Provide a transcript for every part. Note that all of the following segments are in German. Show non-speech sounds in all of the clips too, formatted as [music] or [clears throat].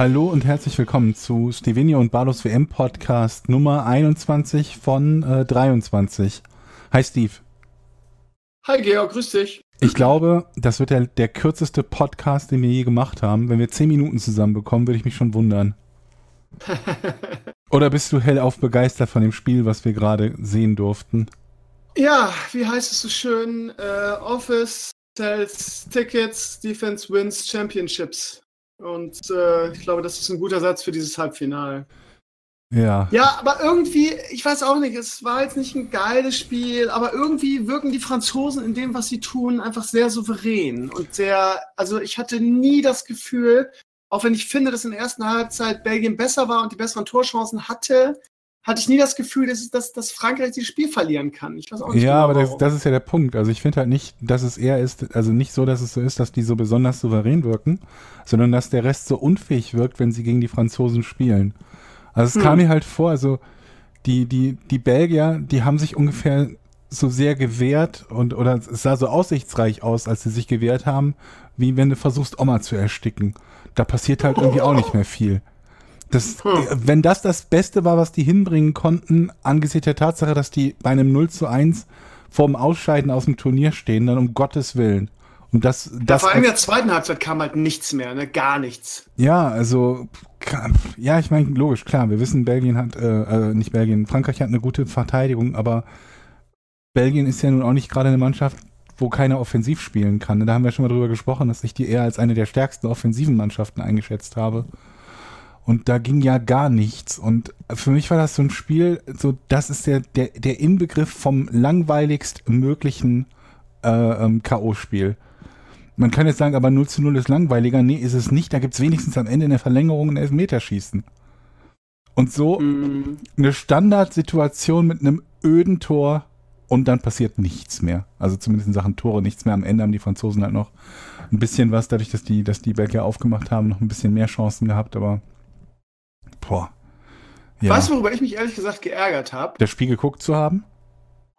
Hallo und herzlich willkommen zu Stevenio und Barlos WM Podcast Nummer 21 von äh, 23. Hi Steve. Hi Georg, grüß dich. Ich glaube, das wird der, der kürzeste Podcast, den wir je gemacht haben. Wenn wir 10 Minuten zusammenbekommen, würde ich mich schon wundern. [laughs] Oder bist du hellauf begeistert von dem Spiel, was wir gerade sehen durften? Ja, wie heißt es so schön? Äh, Office sells Tickets, Defense wins Championships. Und äh, ich glaube, das ist ein guter Satz für dieses Halbfinale. Ja. Ja, aber irgendwie, ich weiß auch nicht, es war jetzt nicht ein geiles Spiel, aber irgendwie wirken die Franzosen in dem, was sie tun, einfach sehr souverän und sehr, also ich hatte nie das Gefühl, auch wenn ich finde, dass in der ersten Halbzeit Belgien besser war und die besseren Torchancen hatte, hatte ich nie das Gefühl, dass, dass, dass Frankreich dieses Spiel verlieren kann. Ich weiß auch nicht. Ja, genau, aber das, das, ist ja der Punkt. Also ich finde halt nicht, dass es eher ist, also nicht so, dass es so ist, dass die so besonders souverän wirken, sondern dass der Rest so unfähig wirkt, wenn sie gegen die Franzosen spielen. Also es hm. kam mir halt vor, also die, die, die Belgier, die haben sich ungefähr so sehr gewehrt und oder es sah so aussichtsreich aus, als sie sich gewehrt haben, wie wenn du versuchst, Oma zu ersticken. Da passiert halt irgendwie auch nicht mehr viel. [laughs] Das, hm. Wenn das das Beste war, was die hinbringen konnten, angesichts der Tatsache, dass die bei einem 0 zu 1 vorm Ausscheiden aus dem Turnier stehen, dann um Gottes Willen. Und das, das ja, vor allem in der zweiten Halbzeit kam halt nichts mehr, ne? Gar nichts. Ja, also ja, ich meine, logisch, klar, wir wissen, Belgien hat, äh, äh, nicht Belgien, Frankreich hat eine gute Verteidigung, aber Belgien ist ja nun auch nicht gerade eine Mannschaft, wo keiner offensiv spielen kann. Da haben wir schon mal drüber gesprochen, dass ich die eher als eine der stärksten offensiven Mannschaften eingeschätzt habe. Und da ging ja gar nichts. Und für mich war das so ein Spiel, so das ist der, der, der Inbegriff vom langweiligst möglichen äh, ähm, K.O.-Spiel. Man kann jetzt sagen, aber 0 zu 0 ist langweiliger. Nee, ist es nicht. Da gibt es wenigstens am Ende in der Verlängerung ein Elfmeterschießen. Und so mm. eine Standardsituation mit einem öden Tor und dann passiert nichts mehr. Also zumindest in Sachen Tore nichts mehr. Am Ende haben die Franzosen halt noch ein bisschen was, dadurch, dass die, dass die Belgier aufgemacht haben, noch ein bisschen mehr Chancen gehabt, aber Boah. Ja. Weißt du, worüber ich mich ehrlich gesagt geärgert habe? Das Spiel geguckt zu haben?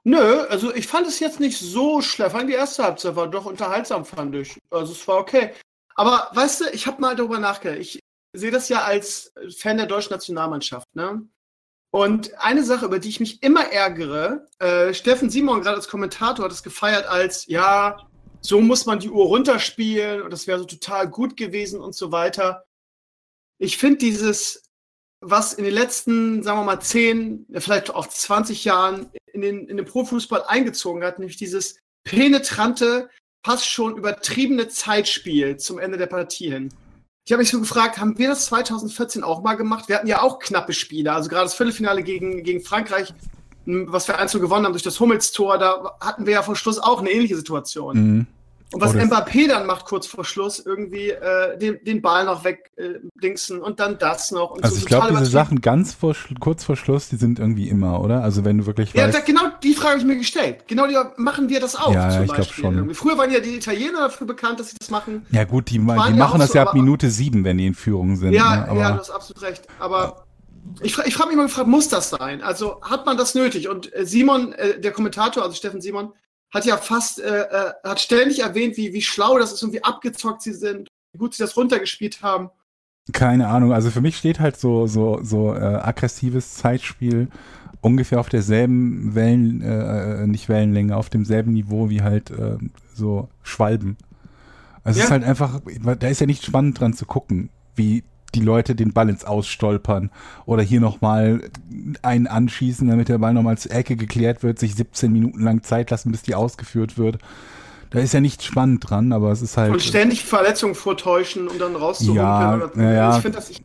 Nö, also ich fand es jetzt nicht so schlecht. Die erste Halbzeit war doch unterhaltsam, fand ich. Also es war okay. Aber weißt du, ich habe mal darüber nachgedacht. Ich sehe das ja als Fan der deutschen Nationalmannschaft, ne? Und eine Sache, über die ich mich immer ärgere, äh, Steffen Simon gerade als Kommentator hat es gefeiert als, ja, so muss man die Uhr runterspielen und das wäre so total gut gewesen und so weiter. Ich finde dieses was in den letzten, sagen wir mal, zehn, vielleicht auch 20 Jahren in den, in den Profifußball eingezogen hat, nämlich dieses penetrante, fast schon übertriebene Zeitspiel zum Ende der Partie hin. Ich habe mich so gefragt, haben wir das 2014 auch mal gemacht? Wir hatten ja auch knappe Spiele, also gerade das Viertelfinale gegen, gegen Frankreich, was wir einzeln gewonnen haben durch das Hummels-Tor, da hatten wir ja vor Schluss auch eine ähnliche Situation. Mhm. Und was oh, Mbappé dann macht kurz vor Schluss, irgendwie äh, den, den Ball noch wegdingsen äh, und dann das noch. also so ich glaube, diese Sachen ganz vor, kurz vor Schluss, die sind irgendwie immer, oder? Also wenn du wirklich Ja, da, genau die Frage habe ich mir gestellt. Genau die machen wir das auch ja, zum ich Beispiel. Schon. Irgendwie. Früher waren ja die Italiener dafür bekannt, dass sie das machen. Ja gut, die, die machen ja das so, ja ab Minute sieben, wenn die in Führung sind. Ja, ne? ja, du hast absolut recht. Aber ich, ich frage mich mal gefragt, muss das sein? Also hat man das nötig? Und äh, Simon, äh, der Kommentator, also Steffen Simon, hat ja fast, äh, äh, hat ständig erwähnt, wie, wie schlau das ist und wie abgezockt sie sind, wie gut sie das runtergespielt haben. Keine Ahnung, also für mich steht halt so, so, so äh, aggressives Zeitspiel ungefähr auf derselben Wellen, äh, äh nicht Wellenlänge, auf demselben Niveau wie halt äh, so Schwalben. Also ja. es ist halt einfach, da ist ja nicht spannend dran zu gucken, wie die Leute den Ball ins Ausstolpern oder hier nochmal einen anschießen, damit der Ball nochmal zur Ecke geklärt wird, sich 17 Minuten lang Zeit lassen, bis die ausgeführt wird. Da ist ja nichts spannend dran, aber es ist halt. Und ständig Verletzungen vortäuschen, um dann rauszuholen. Ja, ja. Ich finde das. Ich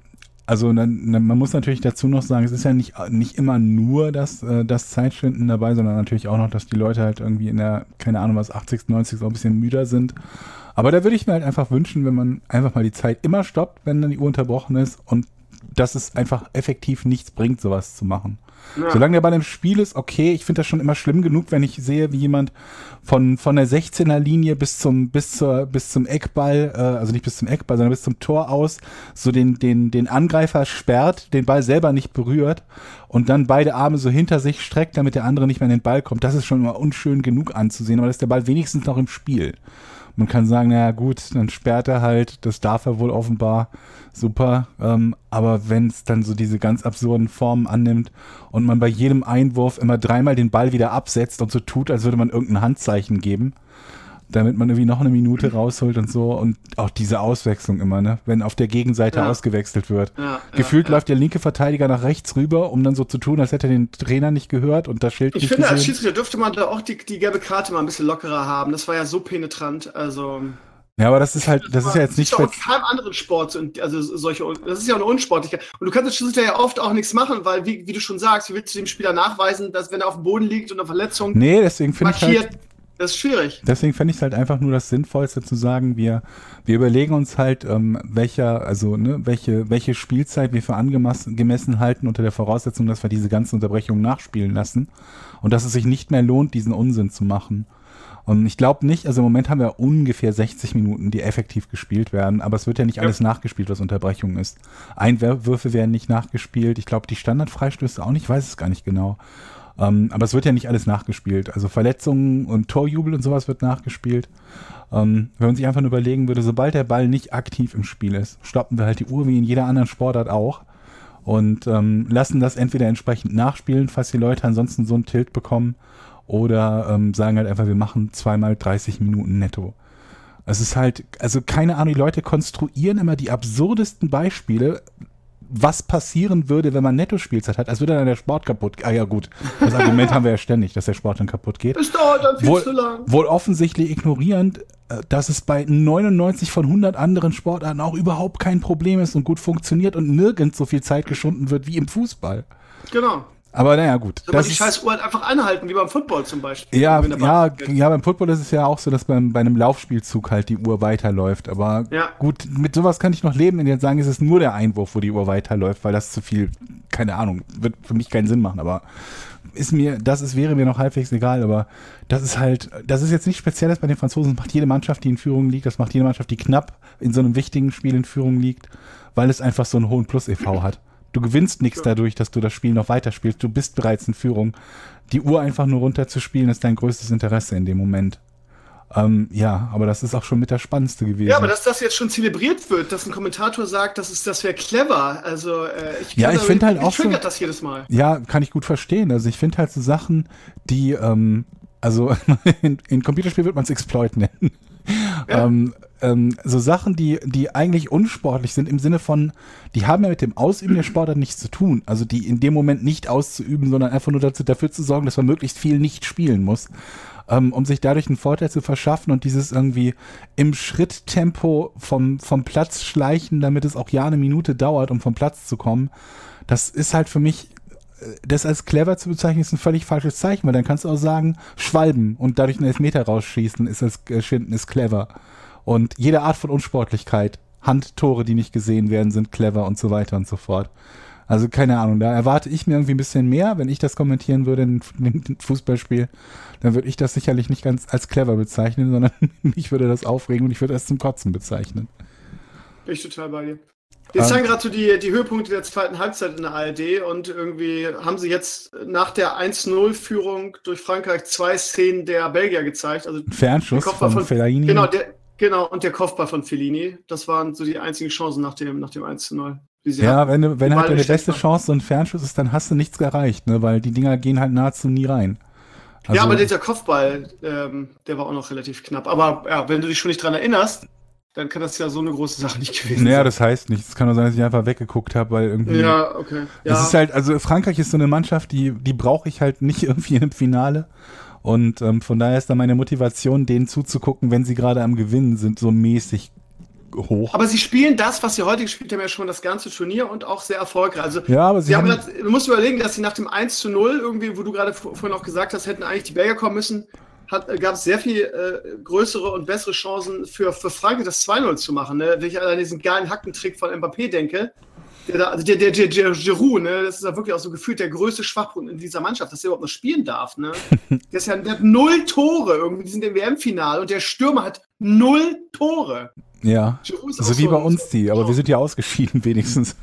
also dann, man muss natürlich dazu noch sagen, es ist ja nicht, nicht immer nur das, äh, das Zeitschinden dabei, sondern natürlich auch noch, dass die Leute halt irgendwie in der, keine Ahnung was, 80., 90. auch ein bisschen müder sind aber da würde ich mir halt einfach wünschen, wenn man einfach mal die Zeit immer stoppt, wenn dann die Uhr unterbrochen ist und dass es einfach effektiv nichts bringt, sowas zu machen. Ja. Solange der Ball im Spiel ist, okay, ich finde das schon immer schlimm genug, wenn ich sehe, wie jemand von, von der 16er Linie bis zum, bis zur, bis zum Eckball, äh, also nicht bis zum Eckball, sondern bis zum Tor aus, so den, den, den Angreifer sperrt, den Ball selber nicht berührt und dann beide Arme so hinter sich streckt, damit der andere nicht mehr in den Ball kommt. Das ist schon immer unschön genug anzusehen, aber das ist der Ball wenigstens noch im Spiel. Man kann sagen, naja gut, dann sperrt er halt, das darf er wohl offenbar, super. Ähm, aber wenn es dann so diese ganz absurden Formen annimmt und man bei jedem Einwurf immer dreimal den Ball wieder absetzt und so tut, als würde man irgendein Handzeichen geben, damit man irgendwie noch eine Minute rausholt und so. Und auch diese Auswechslung immer, ne? Wenn auf der Gegenseite Ja. ausgewechselt wird. Ja, Gefühlt ja, läuft der linke Verteidiger nach rechts rüber, um dann so zu tun, als hätte er den Trainer nicht gehört und das Schild Ich nicht finde, als gesehen. Schiedsrichter dürfte man da auch die, die gelbe Karte mal ein bisschen lockerer haben. Das war ja so penetrant. Also. Ja, aber das ist halt, das ist ja jetzt nicht auch in keinem anderen Sport, so- also solche, das ist ja eine Unsportlichkeit. Und du kannst als Schiedsrichter ja oft auch nichts machen, weil, wie, wie du schon sagst, wie willst du dem Spieler nachweisen, dass wenn er auf dem Boden liegt und eine Verletzung Nee, deswegen finde ich markiert, halt, das ist schwierig. deswegen fände ich es halt einfach nur das Sinnvollste zu sagen, wir, wir überlegen uns halt, ähm, welcher, also, ne, welche, welche Spielzeit wir für angemessen gemessen halten unter der Voraussetzung, dass wir diese ganzen Unterbrechungen nachspielen lassen und dass es sich nicht mehr lohnt, diesen Unsinn zu machen. Und ich glaube nicht, also im Moment haben wir ungefähr 60 Minuten, die effektiv gespielt werden, aber es wird ja nicht Ja. alles nachgespielt, was Unterbrechung ist. Einwürfe werden nicht nachgespielt, ich glaube die Standardfreistöße auch nicht, ich weiß es gar nicht genau. Ähm, aber es wird ja nicht alles nachgespielt. Also Verletzungen und Torjubel und sowas wird nachgespielt. Ähm, wenn man sich einfach nur überlegen würde, sobald der Ball nicht aktiv im Spiel ist, stoppen wir halt die Uhr wie in jeder anderen Sportart auch und ähm, lassen das entweder entsprechend nachspielen, falls die Leute ansonsten so einen Tilt bekommen, oder ähm, sagen halt einfach, wir machen zweimal 30 Minuten netto. Es ist halt, also keine Ahnung, die Leute konstruieren immer die absurdesten Beispiele, was passieren würde, wenn man Netto-Spielzeit hat, als würde dann der Sport kaputt gehen. Ah ja gut, das Argument haben wir ja ständig, dass der Sport dann kaputt geht. Es dauert dann viel Wohl, zu lang. wohl offensichtlich ignorierend, äh, dass es bei 99 von 100 anderen Sportarten auch überhaupt kein Problem ist und gut funktioniert und nirgends so viel Zeit geschunden wird wie im Fußball. Genau. Aber naja, gut. Soll man die scheiß Uhr halt einfach anhalten, wie beim Football zum Beispiel. ja, ja, ja, beim Football ist es ja auch so, dass beim, bei einem Laufspielzug halt die Uhr weiterläuft. Aber Ja. gut, mit sowas kann ich noch leben, die jetzt sagen, es ist nur der Einwurf, wo die Uhr weiterläuft, weil das zu viel, keine Ahnung, wird für mich keinen Sinn machen, aber ist mir, das ist, wäre mir noch halbwegs egal, aber das ist halt, das ist jetzt nicht Spezielles bei den Franzosen, das macht jede Mannschaft, die in Führung liegt, das macht jede Mannschaft, die knapp in so einem wichtigen Spiel in Führung liegt, weil es einfach so einen hohen Plus-EV hat. Du gewinnst nichts dadurch, dass du das Spiel noch weiterspielst, du bist bereits in Führung. Die Uhr einfach nur runterzuspielen, ist dein größtes Interesse in dem Moment. Ähm, ja, aber das ist auch schon mit das Spannendste gewesen. Ja, aber dass das jetzt schon zelebriert wird, dass ein Kommentator sagt, das, ist, das wäre clever. Also, äh, ich Ja, ich da- find halt auch so- triggert das jedes Mal. Ja, kann ich gut verstehen. Also ich finde halt so Sachen, die, ähm, also [laughs] in, in Computerspielen wird man es Exploit nennen. Ähm, ähm, so Sachen, die, die eigentlich unsportlich sind im Sinne von, die haben ja mit dem Ausüben der Sportart nichts zu tun. Also die in dem Moment nicht auszuüben, sondern einfach nur dazu, dafür zu sorgen, dass man möglichst viel nicht spielen muss. Ähm, um sich dadurch einen Vorteil zu verschaffen und dieses irgendwie im Schritttempo vom, vom Platz schleichen, damit es auch ja eine Minute dauert, um vom Platz zu kommen. Das ist halt für mich das als clever zu bezeichnen, ist ein völlig falsches Zeichen, weil dann kannst du auch sagen, schwalben und dadurch einen Elfmeter rausschießen, ist das äh, Schinden ist clever. Und jede Art von Unsportlichkeit, Handtore, die nicht gesehen werden, sind clever und so weiter und so fort. Also keine Ahnung, da erwarte ich mir irgendwie ein bisschen mehr, wenn ich das kommentieren würde in [laughs] einem Fußballspiel, dann würde ich das sicherlich nicht ganz als clever bezeichnen, sondern [laughs] mich würde das aufregen und ich würde es zum Kotzen bezeichnen. Bin ich total bei dir. Wir Ähm. zeigen gerade so die, die Höhepunkte der zweiten Halbzeit in der ARD und irgendwie haben sie jetzt nach der 1-0-Führung durch Frankreich zwei Szenen der Belgier gezeigt. Also Fernschuss Der Kopfball von, von- Fellaini. genau, der, genau, und der Kopfball von Fellini. Das waren so die einzigen Chancen nach dem, nach dem 1-0. die sie Ja, hatten. wenn, du, wenn halt deine beste Chance so ein Fernschuss ist, dann hast du nichts erreicht, ne? weil die Dinger gehen halt nahezu nie rein. Also, ja, aber dieser Kopfball, ähm, der war auch noch relativ knapp. Aber ja, wenn du dich schon nicht dran erinnerst, dann kann das ja so eine große Sache nicht gewesen naja, sein. das heißt nichts. Es kann nur sein, dass ich einfach weggeguckt habe, weil irgendwie. Ja, okay. Ja. Es ist halt, also Frankreich ist so eine Mannschaft, die, die brauche ich halt nicht [laughs] irgendwie einem Finale. Und ähm, von daher ist da meine Motivation, denen zuzugucken, wenn sie gerade am Gewinnen sind, so mäßig hoch. aber sie spielen das, was sie heute gespielt haben, ja schon das ganze Turnier und auch sehr erfolgreich. Also ja, aber sie, Sie haben haben, du musst überlegen, dass sie nach dem 1 zu 0 irgendwie, wo du gerade vor- vorhin auch gesagt hast, hätten eigentlich die Belgier kommen müssen, gab es sehr viel äh, größere und bessere Chancen für, für Frankreich das 2-0 zu machen. Ne? Wenn ich an diesen geilen Hackentrick von Mbappé denke, der, da, also der, der, der, der Giroud, ne? das ist ja wirklich auch so gefühlt der größte Schwachpunkt in dieser Mannschaft, dass er überhaupt noch spielen darf. Ne? [laughs] der, ist ja, der hat null Tore irgendwie, die sind im WM-Finale und der Stürmer hat null Tore. ja. Auch So wie bei uns die, aber wir sind ja ausgeschieden [laughs] wenigstens.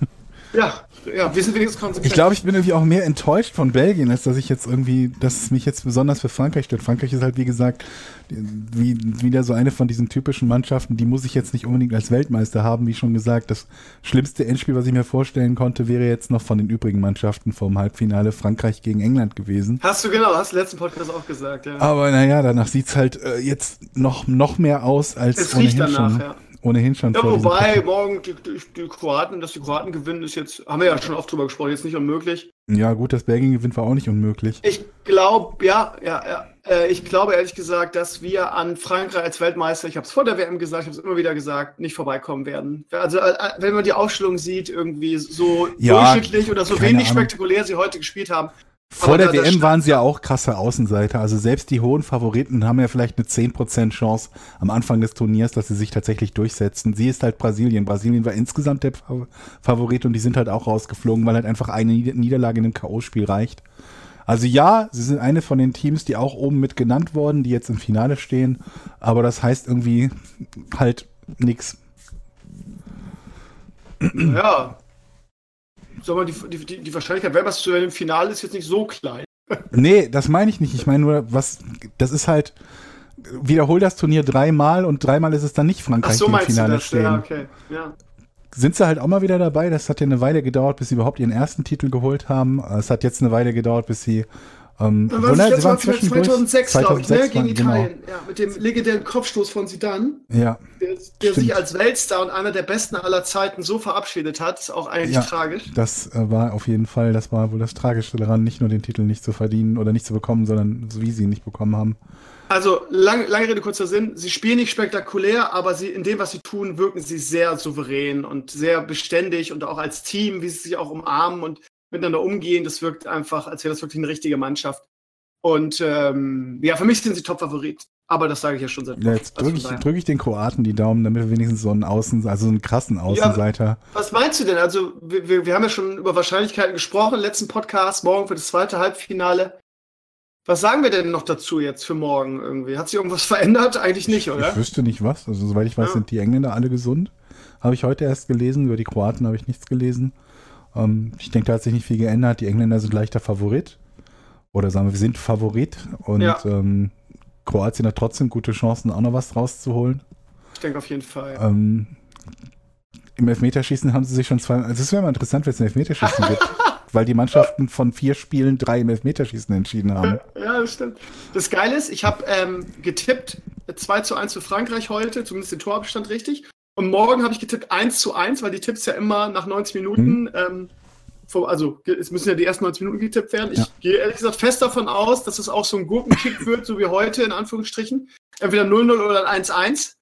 Ja, ja, wir sind wenigstens konsequent. Ich glaube, ich bin irgendwie auch mehr enttäuscht von Belgien, als dass ich jetzt irgendwie, dass es mich jetzt besonders für Frankreich stört. Frankreich ist halt, wie gesagt, wie, wieder so eine von diesen typischen Mannschaften, die muss ich jetzt nicht unbedingt als Weltmeister haben, wie schon gesagt. Das schlimmste Endspiel, was ich mir vorstellen konnte, wäre jetzt noch von den übrigen Mannschaften vom Halbfinale Frankreich gegen England gewesen. Hast du genau, hast du letzten Podcast auch gesagt, ja. Aber naja, danach sieht es halt äh, jetzt noch, noch mehr aus als es ohnehin danach, schon. Ja ohnehin schon. Ja, wobei morgen die, die, die, Kroaten, dass die Kroaten gewinnen, ist jetzt, haben wir ja schon oft drüber gesprochen, jetzt nicht unmöglich. Ja, gut, dass Belgien gewinnt war auch nicht unmöglich. Ich glaube, ja, ja, ja. Äh, ich glaube ehrlich gesagt, dass wir an Frankreich als Weltmeister, ich habe es vor der WM gesagt, ich habe es immer wieder gesagt, nicht vorbeikommen werden. Also, äh, wenn man die Aufstellung sieht, irgendwie so ja, durchschnittlich oder so wenig Ahnung. spektakulär sie heute gespielt haben, vor der WM waren sie ja auch krasse Außenseiter. Also selbst die hohen Favoriten haben ja vielleicht eine 10% Chance am Anfang des Turniers, dass sie sich tatsächlich durchsetzen. Sie ist halt Brasilien. Brasilien war insgesamt der Favorit und die sind halt auch rausgeflogen, weil halt einfach eine Niederlage in einem K.O.-Spiel reicht. Also ja, sie sind eine von den Teams, die auch oben mit genannt wurden, die jetzt im Finale stehen. Aber das heißt irgendwie halt nichts. Ja, sag mal, die, die, die Wahrscheinlichkeit, wer was zu einem Finale ist jetzt nicht so klein. nee, das meine ich nicht. Ich meine nur, was, das ist halt, wiederhol das Turnier dreimal und dreimal ist es dann nicht Frankreich, Ach so, die im Finale stehen. Ja, okay. Ja. Sind sie halt auch mal wieder dabei? Das hat ja eine Weile gedauert, bis sie überhaupt ihren ersten Titel geholt haben. Es hat jetzt eine Weile gedauert, bis sie ähm, Dann war das waren 2006, 2006 glaube ich, ne? gegen Italien. Genau. Ja, mit dem legendären Kopfstoß von Zidane. Ja. Der, der sich als Weltstar und einer der besten aller Zeiten so verabschiedet hat, ist auch eigentlich ja, tragisch. Das äh, war auf jeden Fall, das war wohl das Tragische daran, nicht nur den Titel nicht zu verdienen oder nicht zu bekommen, sondern so wie sie ihn nicht bekommen haben. Also, lang, lange Rede, kurzer Sinn. Sie spielen nicht spektakulär, aber sie, in dem, was sie tun, wirken sie sehr souverän und sehr beständig und auch als Team, wie sie sich auch umarmen und miteinander umgehen. Das wirkt einfach, als wäre das wirklich eine richtige Mannschaft. Und ähm, ja, für mich sind sie Top-Favorit. Aber das sage ich ja schon seit ja, Jetzt drücke ich, drück ich den Kroaten die Daumen, damit wir wenigstens so einen Außen, also einen krassen Außenseiter. Ja, was meinst du denn? Also, wir, wir, wir haben ja schon über Wahrscheinlichkeiten gesprochen im letzten Podcast, morgen für das zweite Halbfinale. Was sagen wir denn noch dazu jetzt für morgen irgendwie? Hat sich irgendwas [laughs] verändert? Eigentlich nicht, oder? Ich wüsste nicht was. Also, soweit ich weiß, ja. sind die Engländer alle gesund. Habe ich heute erst gelesen. Über die Kroaten habe ich nichts gelesen. Ähm, ich denke, da hat sich nicht viel geändert. Die Engländer sind leichter Favorit. Oder sagen wir, wir sind Favorit. Und ja. ähm, Kroatien hat trotzdem gute Chancen, auch noch was rauszuholen. Ich denke auf jeden Fall. Ähm, Im Elfmeterschießen haben sie sich schon zwei. Also es wäre mal interessant, wenn es ein Elfmeterschießen gibt. [laughs] Weil die Mannschaften von vier Spielen drei im Elfmeterschießen entschieden haben. Ja, das stimmt. Das Geile ist, ich habe ähm, getippt 2 zu 1 für Frankreich heute, zumindest den Torabstand richtig. Und morgen habe ich getippt 1 zu 1, weil die Tipps ja immer nach 90 Minuten, hm. ähm, also es müssen ja die ersten 90 Minuten getippt werden. Ich ja. gehe ehrlich gesagt fest davon aus, dass es auch so ein Gurkenkick [laughs] wird, so wie heute in Anführungsstrichen. Entweder 0-0 oder 1-1.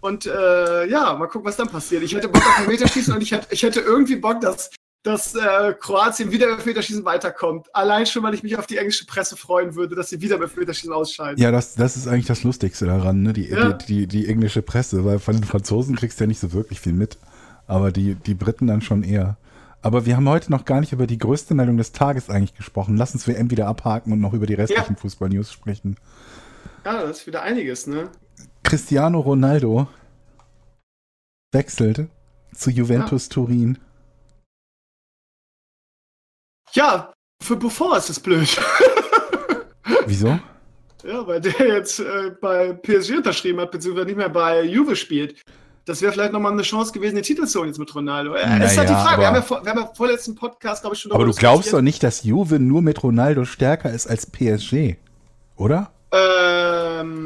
Und äh, ja, mal gucken, was dann passiert. Ich hätte Bock auf ein Meterschießen und ich hätte, ich hätte irgendwie Bock, dass dass äh, Kroatien wieder im Elfmeterschießen weiterkommt. Allein schon, weil ich mich auf die englische Presse freuen würde, dass sie wieder im Elfmeterschießen ausscheiden. Ja, das, das ist eigentlich das Lustigste daran, ne? die, ja. die, die, die, englische Presse, weil von den Franzosen kriegst du ja nicht so wirklich viel mit. Aber die, die Briten dann schon eher. Aber wir haben heute noch gar nicht über die größte Meldung des Tages eigentlich gesprochen. Lass uns WM wieder abhaken und noch über die restlichen ja. Fußball-News sprechen. Ja, das ist wieder einiges, ne? Cristiano Ronaldo wechselt zu Juventus ja. Turin. Ja, für Buffon ist das blöd. [laughs] Wieso? Ja, weil der jetzt äh, bei PSG unterschrieben hat, beziehungsweise nicht mehr bei Juve spielt. Das wäre vielleicht nochmal eine Chance gewesen, den Titel zu holen jetzt mit Ronaldo. Äh, naja, ist halt die Frage. Wir haben, ja vor, wir haben ja vorletzten Podcast, glaube ich, schon Aber du glaubst doch nicht, dass Juve nur mit Ronaldo stärker ist als PSG, oder? Ähm,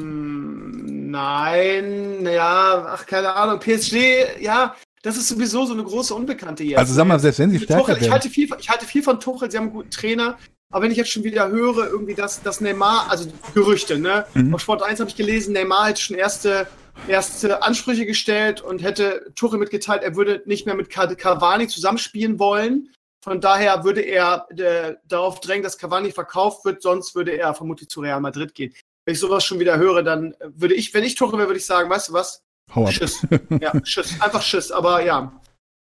nein, naja, ach, keine Ahnung. PSG, ja, das ist sowieso so eine große Unbekannte jetzt. Also sag mal, selbst wenn sie stärker Tuchel, ich halte, viel, ich halte viel von Tuchel, sie haben einen guten Trainer. Aber wenn ich jetzt schon wieder höre, irgendwie, dass, dass Neymar, also Gerüchte, ne? Mhm. Auf Sport 1 habe ich gelesen, Neymar hätte schon erste, erste Ansprüche gestellt und hätte Tuchel mitgeteilt, er würde nicht mehr mit Cavani zusammenspielen wollen. Von daher würde er äh, darauf drängen, dass Cavani verkauft wird, sonst würde er vermutlich zu Real Madrid gehen. Wenn ich sowas schon wieder höre, dann würde ich, wenn ich Tuchel wäre, würde ich sagen, weißt du was? Hau ab. Schiss. Ja, Schiss. Einfach Schiss. Aber ja.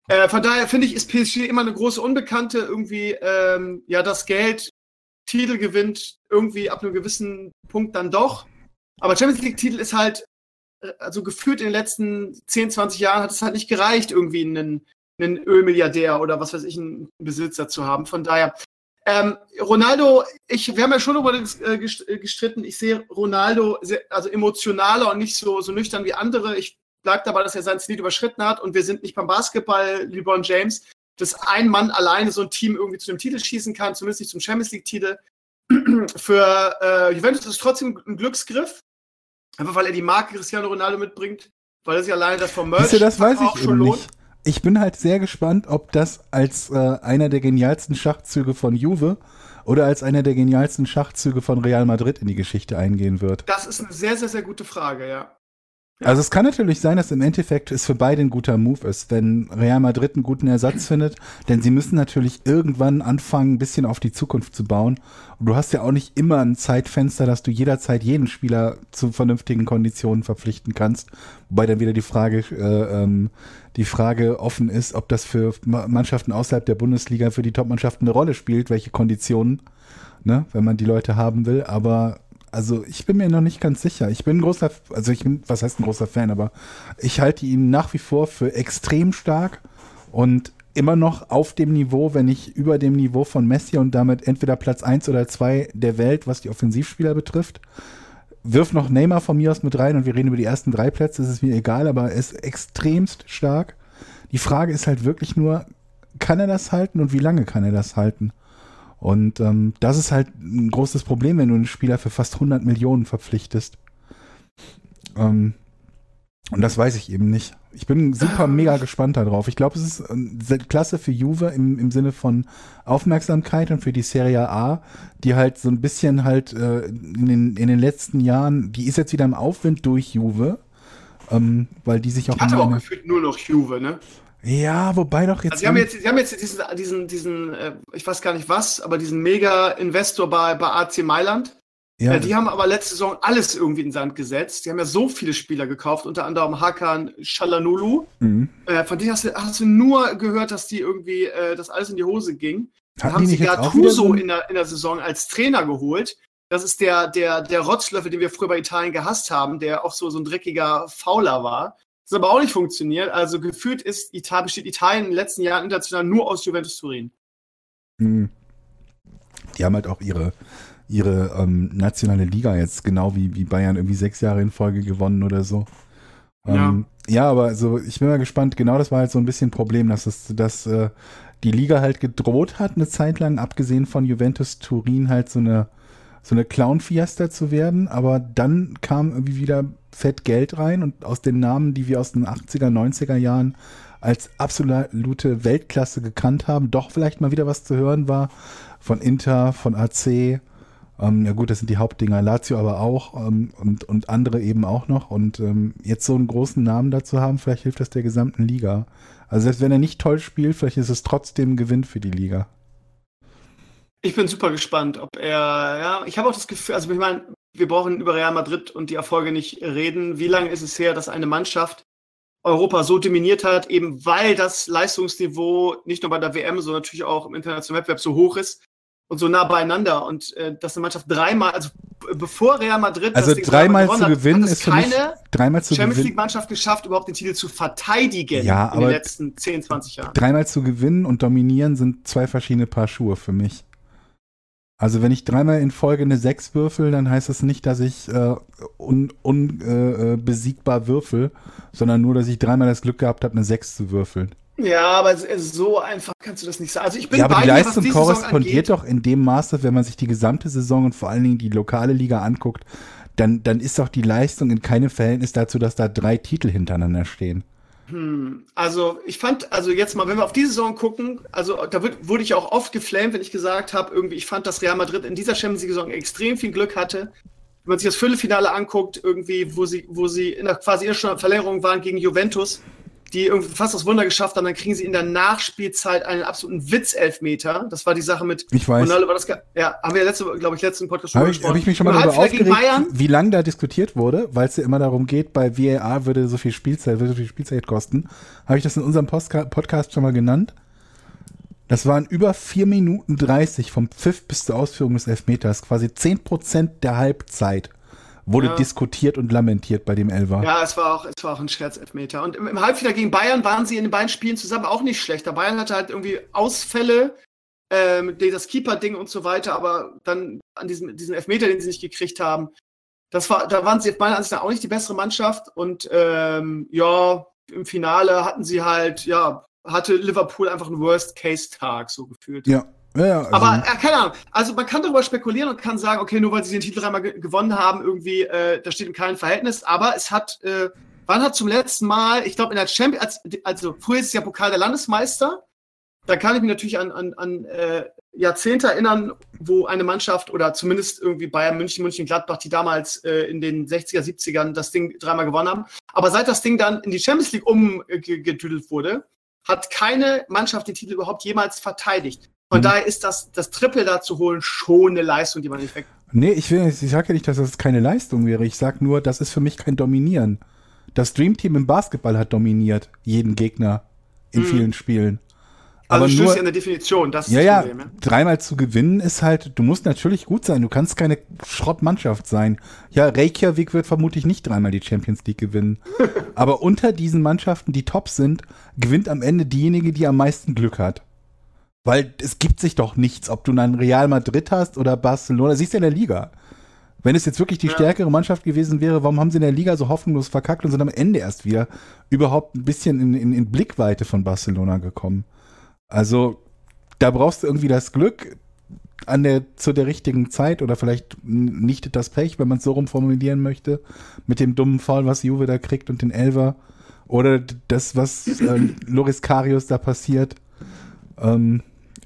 Äh, von daher finde ich, ist PSG immer eine große Unbekannte. Irgendwie, ähm, ja, das Geld, Titel gewinnt irgendwie ab einem gewissen Punkt dann doch. Aber Champions League-Titel ist halt, äh, also gefühlt in den letzten 10, 20 Jahren hat es halt nicht gereicht, irgendwie einen, einen einen Ölmilliardär oder was weiß ich, einen Besitzer zu haben. Von daher, ähm, Ronaldo, ich, wir haben ja schon über das äh, äh, gestritten. Ich sehe Ronaldo sehr, also emotionaler und nicht so, so nüchtern wie andere. Ich bleibe dabei, dass er sein Ziel überschritten hat und wir sind nicht beim Basketball, LeBron James, dass ein Mann alleine so ein Team irgendwie zu dem Titel schießen kann, zumindest nicht zum Champions League-Titel. [clears throat] Für äh, Juventus ist es trotzdem ein Glücksgriff, einfach weil er die Marke Cristiano Ronaldo mitbringt, weil er sich alleine das vom Merch das weiß ich schon lohnt. Nicht. Ich bin halt sehr gespannt, ob das als äh, einer der genialsten Schachzüge von Juve oder als einer der genialsten Schachzüge von Real Madrid in die Geschichte eingehen wird. Das ist eine sehr, sehr, sehr gute Frage, ja. Also es kann natürlich sein, dass im Endeffekt es für beide ein guter Move ist, wenn Real Madrid einen guten Ersatz findet, denn sie müssen natürlich irgendwann anfangen, ein bisschen auf die Zukunft zu bauen. Und du hast ja auch nicht immer ein Zeitfenster, dass du jederzeit jeden Spieler zu vernünftigen Konditionen verpflichten kannst. Wobei dann wieder die Frage, äh, ähm, die Frage offen ist, ob das für Mannschaften außerhalb der Bundesliga für die Topmannschaften eine Rolle spielt, welche Konditionen, ne, wenn man die Leute haben will. Aber also ich bin mir noch nicht ganz sicher. Ich bin ein großer, also ich bin, was heißt ein großer Fan, aber ich halte ihn nach wie vor für extrem stark und immer noch auf dem Niveau, wenn nicht über dem Niveau von Messi und damit entweder Platz 1 oder 2 der Welt, was die Offensivspieler betrifft. Wirf noch Neymar von mir aus mit rein und wir reden über die ersten drei Plätze, das ist mir egal, aber er ist extremst stark. Die Frage ist halt wirklich nur, kann er das halten und wie lange kann er das halten? Und ähm, das ist halt ein großes Problem, wenn du einen Spieler für fast 100 Millionen verpflichtest. Ähm, und das weiß ich eben nicht. Ich bin super [laughs] mega gespannt darauf. Ich glaube, es ist äh, klasse für Juve im, im Sinne von Aufmerksamkeit und für die Serie A, die halt so ein bisschen halt äh, in, den, in den letzten Jahren, die ist jetzt wieder im Aufwind durch Juve, ähm, weil die sich auch. Ich hatte auch gefühlt nur noch Juve, ne? Ja, wobei doch jetzt. Also sie, haben jetzt sie haben jetzt diesen, diesen, diesen äh, ich weiß gar nicht was, aber diesen Mega-Investor bei, bei AC Mailand. Ja. Äh, die haben aber letzte Saison alles irgendwie in Sand gesetzt. Die haben ja so viele Spieler gekauft, unter anderem Hakan Shalanulu. Mhm. Äh, von denen hast du, hast du nur gehört, dass die irgendwie, äh, dass alles in die Hose ging. Da haben sie Gattuso so in, der, in der Saison als Trainer geholt. Das ist der, der, der Rotzlöffel, den wir früher bei Italien gehasst haben, der auch so, so ein dreckiger Fauler war. Das aber auch nicht funktioniert. Also gefühlt ist Italien, besteht Italien in den letzten Jahren international nur aus Juventus Turin. Hm. Die haben halt auch ihre, ihre ähm, nationale Liga jetzt, genau wie, wie Bayern irgendwie sechs Jahre in Folge gewonnen oder so. Ähm, ja. ja, aber also ich bin mal gespannt, genau das war halt so ein bisschen ein Problem, dass es, dass äh, die Liga halt gedroht hat, eine Zeit lang, abgesehen von Juventus Turin, halt so eine, so eine Clown-Fiesta zu werden, aber dann kam irgendwie wieder fett Geld rein und aus den Namen, die wir aus den 80er, 90er Jahren als absolute Weltklasse gekannt haben, doch vielleicht mal wieder was zu hören war von Inter, von AC. Ähm, ja gut, das sind die Hauptdinger, Lazio aber auch ähm, und, und andere eben auch noch. Und ähm, jetzt so einen großen Namen dazu haben, vielleicht hilft das der gesamten Liga. Also selbst wenn er nicht toll spielt, vielleicht ist es trotzdem ein Gewinn für die Liga. Ich bin super gespannt, ob er, ja, ich habe auch das Gefühl, also ich meine, wir brauchen über Real Madrid und die Erfolge nicht reden. Wie lange ist es her, dass eine Mannschaft Europa so dominiert hat, eben weil das Leistungsniveau nicht nur bei der WM, sondern natürlich auch im internationalen Wettbewerb so hoch ist und so nah beieinander und äh, dass eine Mannschaft dreimal, also bevor Real Madrid also dreimal zu gewinnen hat, ist keine dreimal zu Champions League Mannschaft geschafft, überhaupt den Titel zu verteidigen ja, in den letzten 10, 20 Jahren. Dreimal zu gewinnen und dominieren sind zwei verschiedene Paar Schuhe für mich. Also wenn ich dreimal in Folge eine 6 würfel, dann heißt das nicht, dass ich äh, unbesiegbar un, äh, äh würfel, sondern nur, dass ich dreimal das Glück gehabt habe, eine 6 zu würfeln. Ja, aber so einfach kannst du das nicht sagen. Also ich bin ja, aber die Leistung korrespondiert doch in dem Maße, wenn man sich die gesamte Saison und vor allen Dingen die lokale Liga anguckt, dann, dann ist doch die Leistung in keinem Verhältnis dazu, dass da drei Titel hintereinander stehen. Hm, also ich fand, also jetzt mal, wenn wir auf die Saison gucken, also da wird, wurde ich auch oft geflamed, wenn ich gesagt habe, irgendwie, ich fand, dass Real Madrid in dieser Champions League-Saison extrem viel Glück hatte. Wenn man sich das Viertelfinale anguckt, irgendwie, wo sie, wo sie in der quasi in der Verlängerung waren gegen Juventus, die irgendwie fast das Wunder geschafft haben, dann kriegen sie in der Nachspielzeit einen absoluten Witzelfmeter. Das war die Sache mit ich weiß. Ronaldo. War das, ja, haben wir letzte, glaube ich, letzten Podcast schon hab gesprochen. Habe ich mich schon mal darüber aufgeregt, wie lange da diskutiert wurde, weil es ja immer darum geht, bei VAR würde so viel Spielzeit, würde so viel Spielzeit kosten. Habe ich das in unserem Postka Podcast schon mal genannt? Das waren über 4 Minuten 30 vom Pfiff bis zur Ausführung des Elfmeters, quasi 10% der Halbzeit wurde Ja. diskutiert und lamentiert bei dem Elfer. Ja, es war auch, es war auch ein Scherzelfmeter. Und im, im Halbfinale gegen Bayern waren sie in den beiden Spielen zusammen auch nicht schlechter. Bayern hatte halt irgendwie Ausfälle, ähm, das Keeper-Ding und so weiter, aber dann an diesem, diesen Elfmeter, den sie nicht gekriegt haben, das war, da waren sie meiner Ansicht nach auch nicht die bessere Mannschaft. Und ähm, ja, im Finale hatten sie halt, ja, hatte Liverpool einfach einen Worst-Case-Tag, so gefühlt. Ja, ja, also, Aber äh, keine Ahnung. Also man kann darüber spekulieren und kann sagen, okay, nur weil sie den Titel dreimal ge gewonnen haben, irgendwie, äh, das steht in keinem Verhältnis. Aber es hat, äh, wann hat zum letzten Mal, ich glaube in der Champions, als, also früher ist es ja Pokal der Landesmeister. Da kann ich mich natürlich an, an, an äh, Jahrzehnte erinnern, wo eine Mannschaft oder zumindest irgendwie Bayern München, München Gladbach, die damals äh, in den 60er, 70ern das Ding dreimal gewonnen haben. Aber seit das Ding dann in die Champions League umgedüdelt wurde, hat keine Mannschaft den Titel überhaupt jemals verteidigt. Von Mhm. daher ist das, das Triple da zu holen schon eine Leistung, die man nicht weg. Nee, ich, will, ich sage ja nicht, dass das keine Leistung wäre. Ich sage nur, das ist für mich kein Dominieren. Das Dream Team im Basketball hat dominiert, jeden Gegner in Mhm. vielen Spielen. Also Aber nur, ja in der Definition, das ist ja, ja, Problem. Ja. dreimal zu gewinnen ist halt, du musst natürlich gut sein. Du kannst keine Schrottmannschaft sein. Ja, Reykjavik wird vermutlich nicht dreimal die Champions League gewinnen. [laughs] Aber unter diesen Mannschaften, die top sind, gewinnt am Ende diejenige, die am meisten Glück hat. Weil es gibt sich doch nichts, ob du dann Real Madrid hast oder Barcelona. Siehst du in der Liga. Wenn es jetzt wirklich die Ja. stärkere Mannschaft gewesen wäre, warum haben sie in der Liga so hoffnungslos verkackt und sind am Ende erst wieder überhaupt ein bisschen in, in, in Blickweite von Barcelona gekommen? Also, da brauchst du irgendwie das Glück an der, zu der richtigen Zeit oder vielleicht nicht das Pech, wenn man es so rum formulieren möchte, mit dem dummen Foul, was Juve da kriegt und den Elver. Oder das, was äh, [clears throat] Loris Karius da passiert. Ähm,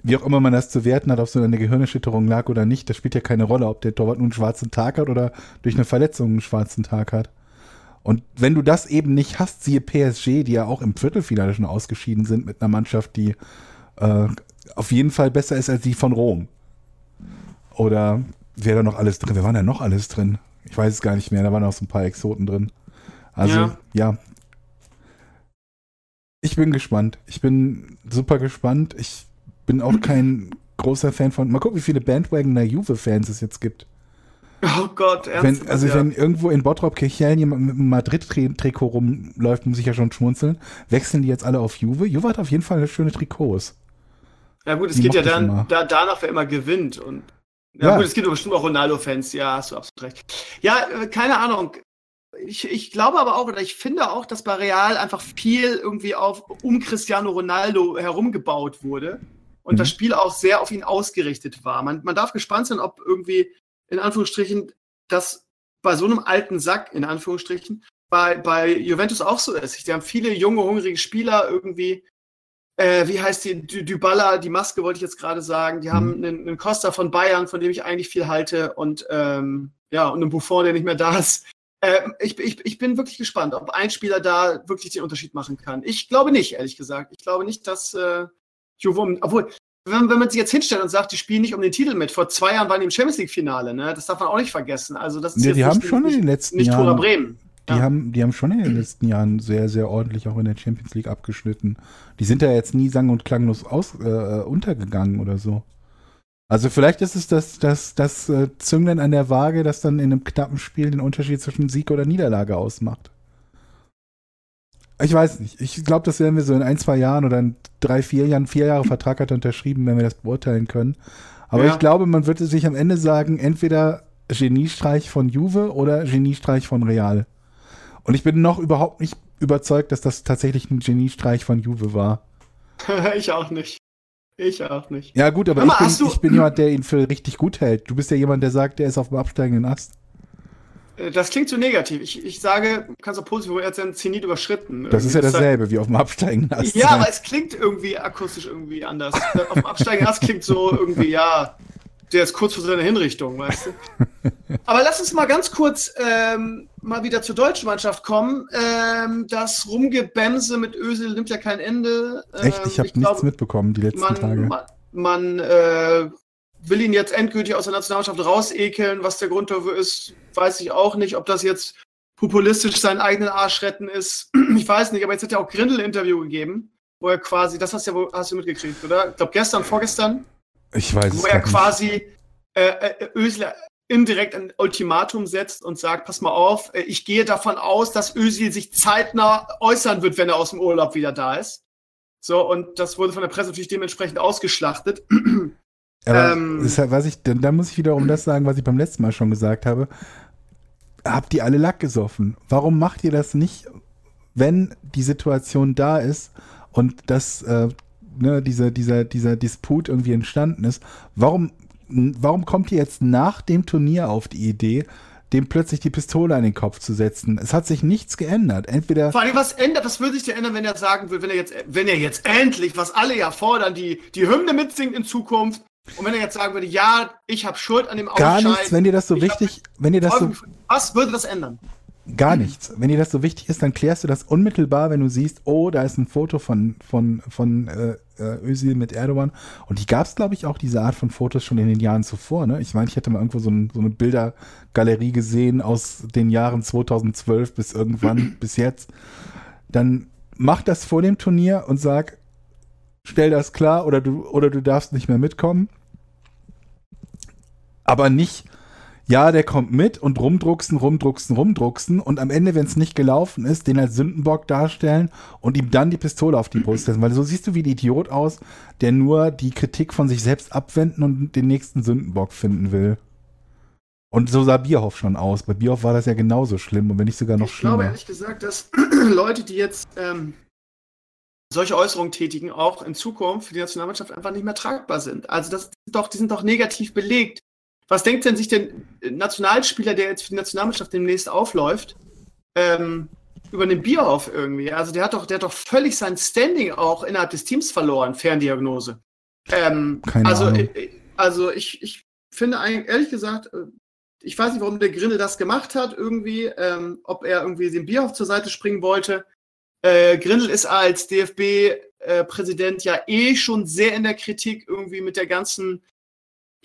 wie auch immer man das zu werten hat, ob so eine Gehirnerschütterung lag oder nicht, das spielt ja keine Rolle, ob der Torwart nun einen schwarzen Tag hat oder durch eine Verletzung einen schwarzen Tag hat. Und wenn du das eben nicht hast, siehe PSG, die ja auch im Viertelfinale schon ausgeschieden sind mit einer Mannschaft, die äh, auf jeden Fall besser ist als die von Rom. Oder wer da noch alles drin? Wer war da noch alles drin? Ich weiß es gar nicht mehr, da waren auch so ein paar Exoten drin. Also, Ja. ja. Ich bin gespannt. Ich bin super gespannt. Ich bin auch kein großer Fan von. Mal gucken, wie viele Bandwagoner Juve-Fans es jetzt gibt. Oh Gott, ernsthaft. Wenn, also ja. wenn irgendwo in Bottrop Kirchhellen jemand mit einem Madrid-Trikot rumläuft, muss ich ja schon schmunzeln. Wechseln die jetzt alle auf Juve? Juve hat auf jeden Fall schöne Trikots. ja gut, es die geht ja dann da, danach, wer immer gewinnt. Und ja, Ja. gut, es gibt bestimmt auch Ronaldo-Fans, ja, hast du absolut recht. Ja, äh, keine Ahnung. Ich, ich glaube aber auch, oder ich finde auch, dass bei Real einfach viel irgendwie auf um Cristiano Ronaldo herumgebaut wurde und Mhm. das Spiel auch sehr auf ihn ausgerichtet war. Man, man darf gespannt sein, ob irgendwie in Anführungsstrichen das bei so einem alten Sack, in Anführungsstrichen, bei, bei Juventus auch so ist. Die haben viele junge, hungrige Spieler irgendwie. Äh, wie heißt die? Dy- Dybala, die Maske wollte ich jetzt gerade sagen. Die haben einen, einen Costa von Bayern, von dem ich eigentlich viel halte. Und ähm, ja, und einen Buffon, der nicht mehr da ist. Ähm, ich, ich, ich bin wirklich gespannt, ob ein Spieler da wirklich den Unterschied machen kann. Ich glaube nicht, ehrlich gesagt. Ich glaube nicht, dass äh, Um- obwohl, wenn, wenn man sich jetzt hinstellt und sagt, die spielen nicht um den Titel mit. Vor zwei Jahren waren die im Champions League-Finale, ne? Das darf man auch nicht vergessen. Also, das ist Ja, jetzt die haben nicht, schon in den letzten nicht Jahren Bremen. Die, Ja. haben, die haben schon in den letzten Jahren sehr, sehr ordentlich auch in der Champions League abgeschnitten. Die sind da jetzt nie sang- und klanglos aus, äh, untergegangen oder so. Also vielleicht ist es das, das, das äh, Zünglein an der Waage, das dann in einem knappen Spiel den Unterschied zwischen Sieg oder Niederlage ausmacht. Ich weiß nicht. Ich glaube, das werden wir so in ein, zwei Jahren oder in drei, vier Jahren, vier Jahre Vertrag hat er unterschrieben, wenn wir das beurteilen können. Aber Ja. ich glaube, man würde sich am Ende sagen, entweder Geniestreich von Juve oder Geniestreich von Real. Und ich bin noch überhaupt nicht überzeugt, dass das tatsächlich ein Geniestreich von Juve war. [laughs] ich auch nicht. Ich auch nicht. Ja, gut, aber mal, ich, bin, ich bin jemand, der ihn für richtig gut hält. Du bist ja jemand, der sagt, der ist auf dem absteigenden Ast. Äh, Das klingt zu negativ. Ich, ich sage, du kannst auch positiv, er hat seinen Zenit überschritten. Das ist ja dasselbe wie auf dem absteigenden Ast. Ja, aber es klingt irgendwie akustisch irgendwie anders. [laughs] Auf dem absteigenden Ast klingt so irgendwie, ja, der ist kurz vor seiner Hinrichtung, weißt du. [laughs] Aber lass uns mal ganz kurz ähm, mal wieder zur deutschen Mannschaft kommen. Ähm, das Rumgebämse mit Ösel nimmt ja kein Ende. Ähm, Echt, ich habe nichts glaub, mitbekommen die letzten Tage. man, man, man äh, will ihn jetzt endgültig aus der Nationalmannschaft rausekeln. Was der Grund dafür ist, weiß ich auch nicht. Ob das jetzt populistisch seinen eigenen Arsch retten ist, [clears throat] ich weiß nicht. Aber jetzt hat er auch Grindel ein Interview gegeben, wo er quasi, das hast du ja hast du mitgekriegt, oder? Ich glaube gestern, vorgestern, Ich weiß wo er quasi äh, äh, Özil indirekt ein Ultimatum setzt und sagt, pass mal auf, äh, ich gehe davon aus, dass Özil sich zeitnah äußern wird, wenn er aus dem Urlaub wieder da ist. So, und das wurde von der Presse natürlich dementsprechend ausgeschlachtet. [clears throat] Aber ähm, ist was ich, da muss ich wiederum das sagen, was ich beim letzten Mal schon gesagt habe. Habt ihr alle Lack gesoffen? Warum macht ihr das nicht, wenn die Situation da ist und das, äh, ne, dieser, dieser, dieser Disput irgendwie entstanden ist? Warum, warum kommt ihr jetzt nach dem Turnier auf die Idee, dem plötzlich die Pistole an den Kopf zu setzen. Es hat sich nichts geändert. Entweder. Vor allem, was ändert, was würde sich denn ändern, wenn er sagen würde, wenn er jetzt, wenn er jetzt endlich, was alle ja fordern, die, die Hymne mitsingt in Zukunft, und wenn er jetzt sagen würde, ja, ich habe Schuld an dem Ausscheiden. Gar nichts, wenn dir das so wichtig, wenn dir das so, was würde das ändern? Gar nichts. Wenn dir das so wichtig ist, dann klärst du das unmittelbar, wenn du siehst, oh, da ist ein Foto von, von, von äh, äh Özil mit Erdogan. Und die gab es, glaube ich, auch diese Art von Fotos schon in den Jahren zuvor. Ne? Ich meine, ich hätte mal irgendwo so, ein, so eine Bildergalerie gesehen aus den Jahren 2012 bis irgendwann, [clears throat] bis jetzt. Dann mach das vor dem Turnier und sag, stell das klar oder du, oder du darfst nicht mehr mitkommen. Aber nicht, ja, der kommt mit und rumdrucksen, rumdrucksen, rumdrucksen und am Ende, wenn es nicht gelaufen ist, den als Sündenbock darstellen und ihm dann die Pistole auf die Brust setzen. Weil so siehst du wie ein Idiot aus, der nur die Kritik von sich selbst abwenden und den nächsten Sündenbock finden will. Und so sah Bierhoff schon aus. Bei Bierhoff war das ja genauso schlimm und wenn nicht sogar noch ich schlimmer. Ich glaube ehrlich gesagt, dass [clears throat] Leute, die jetzt ähm, solche Äußerungen tätigen, auch in Zukunft für die Nationalmannschaft einfach nicht mehr tragbar sind. Also das doch, die sind doch negativ belegt. Was denkt denn sich der Nationalspieler, der jetzt für die Nationalmannschaft demnächst aufläuft, ähm, über den Bierhoff irgendwie? Also der hat doch, der hat doch völlig sein Standing auch innerhalb des Teams verloren, Ferndiagnose. Ähm, Keine also, Ahnung. Äh, also ich, ich finde eigentlich, ehrlich gesagt, äh, ich weiß nicht, warum der Grinde das gemacht hat, irgendwie, ähm, ob er irgendwie den Bierhoff zur Seite springen wollte. Äh, Grindel ist als DFB-Präsident äh, ja eh schon sehr in der Kritik irgendwie mit der ganzen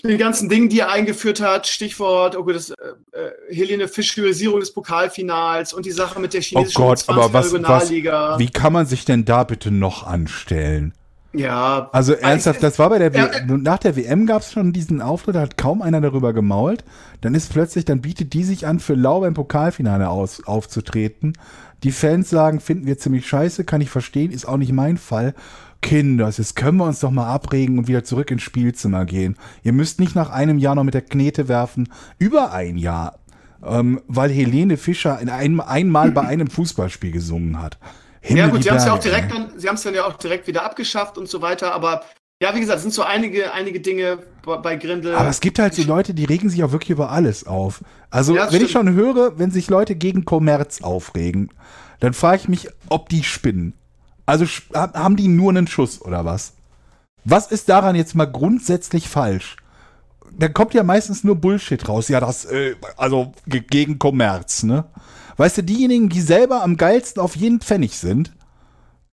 den ganzen Dingen, die er eingeführt hat, Stichwort, okay, das, äh, äh Helene Fischierisierung des Pokalfinals und die Sache mit der oh chinesischen oh Gott, aber was, Regionalliga. Was, wie kann man sich denn da bitte noch anstellen? Ja. Also ernsthaft, das war bei der WM, nach der WM gab es schon diesen Auftritt, da hat kaum einer darüber gemault. Dann ist plötzlich, dann bietet die sich an, für Lau beim Pokalfinale aus, aufzutreten. Die Fans sagen, finden wir ziemlich scheiße, kann ich verstehen, ist auch nicht mein Fall. Kinders, jetzt können wir uns doch mal abregen und wieder zurück ins Spielzimmer gehen. Ihr müsst nicht nach einem Jahr noch mit der Knete werfen. Über ein Jahr. Ähm, weil Helene Fischer in einem, einmal bei einem Fußballspiel gesungen hat. Himmel ja gut, sie haben es ja auch direkt dann, sie haben es dann ja auch direkt wieder abgeschafft und so weiter, aber ja, wie gesagt, es sind so einige, einige Dinge bei Grindel. Aber es gibt halt so Leute, die regen sich auch wirklich über alles auf. Also, ja, wenn stimmt. ich schon höre, wenn sich Leute gegen Kommerz aufregen, dann frage ich mich, ob die spinnen. Also haben die nur einen Schuss oder was? Was ist daran jetzt mal grundsätzlich falsch? Da kommt ja meistens nur Bullshit raus. Ja, das, äh, also gegen Kommerz, ne? Weißt du, diejenigen, die selber am geilsten auf jeden Pfennig sind,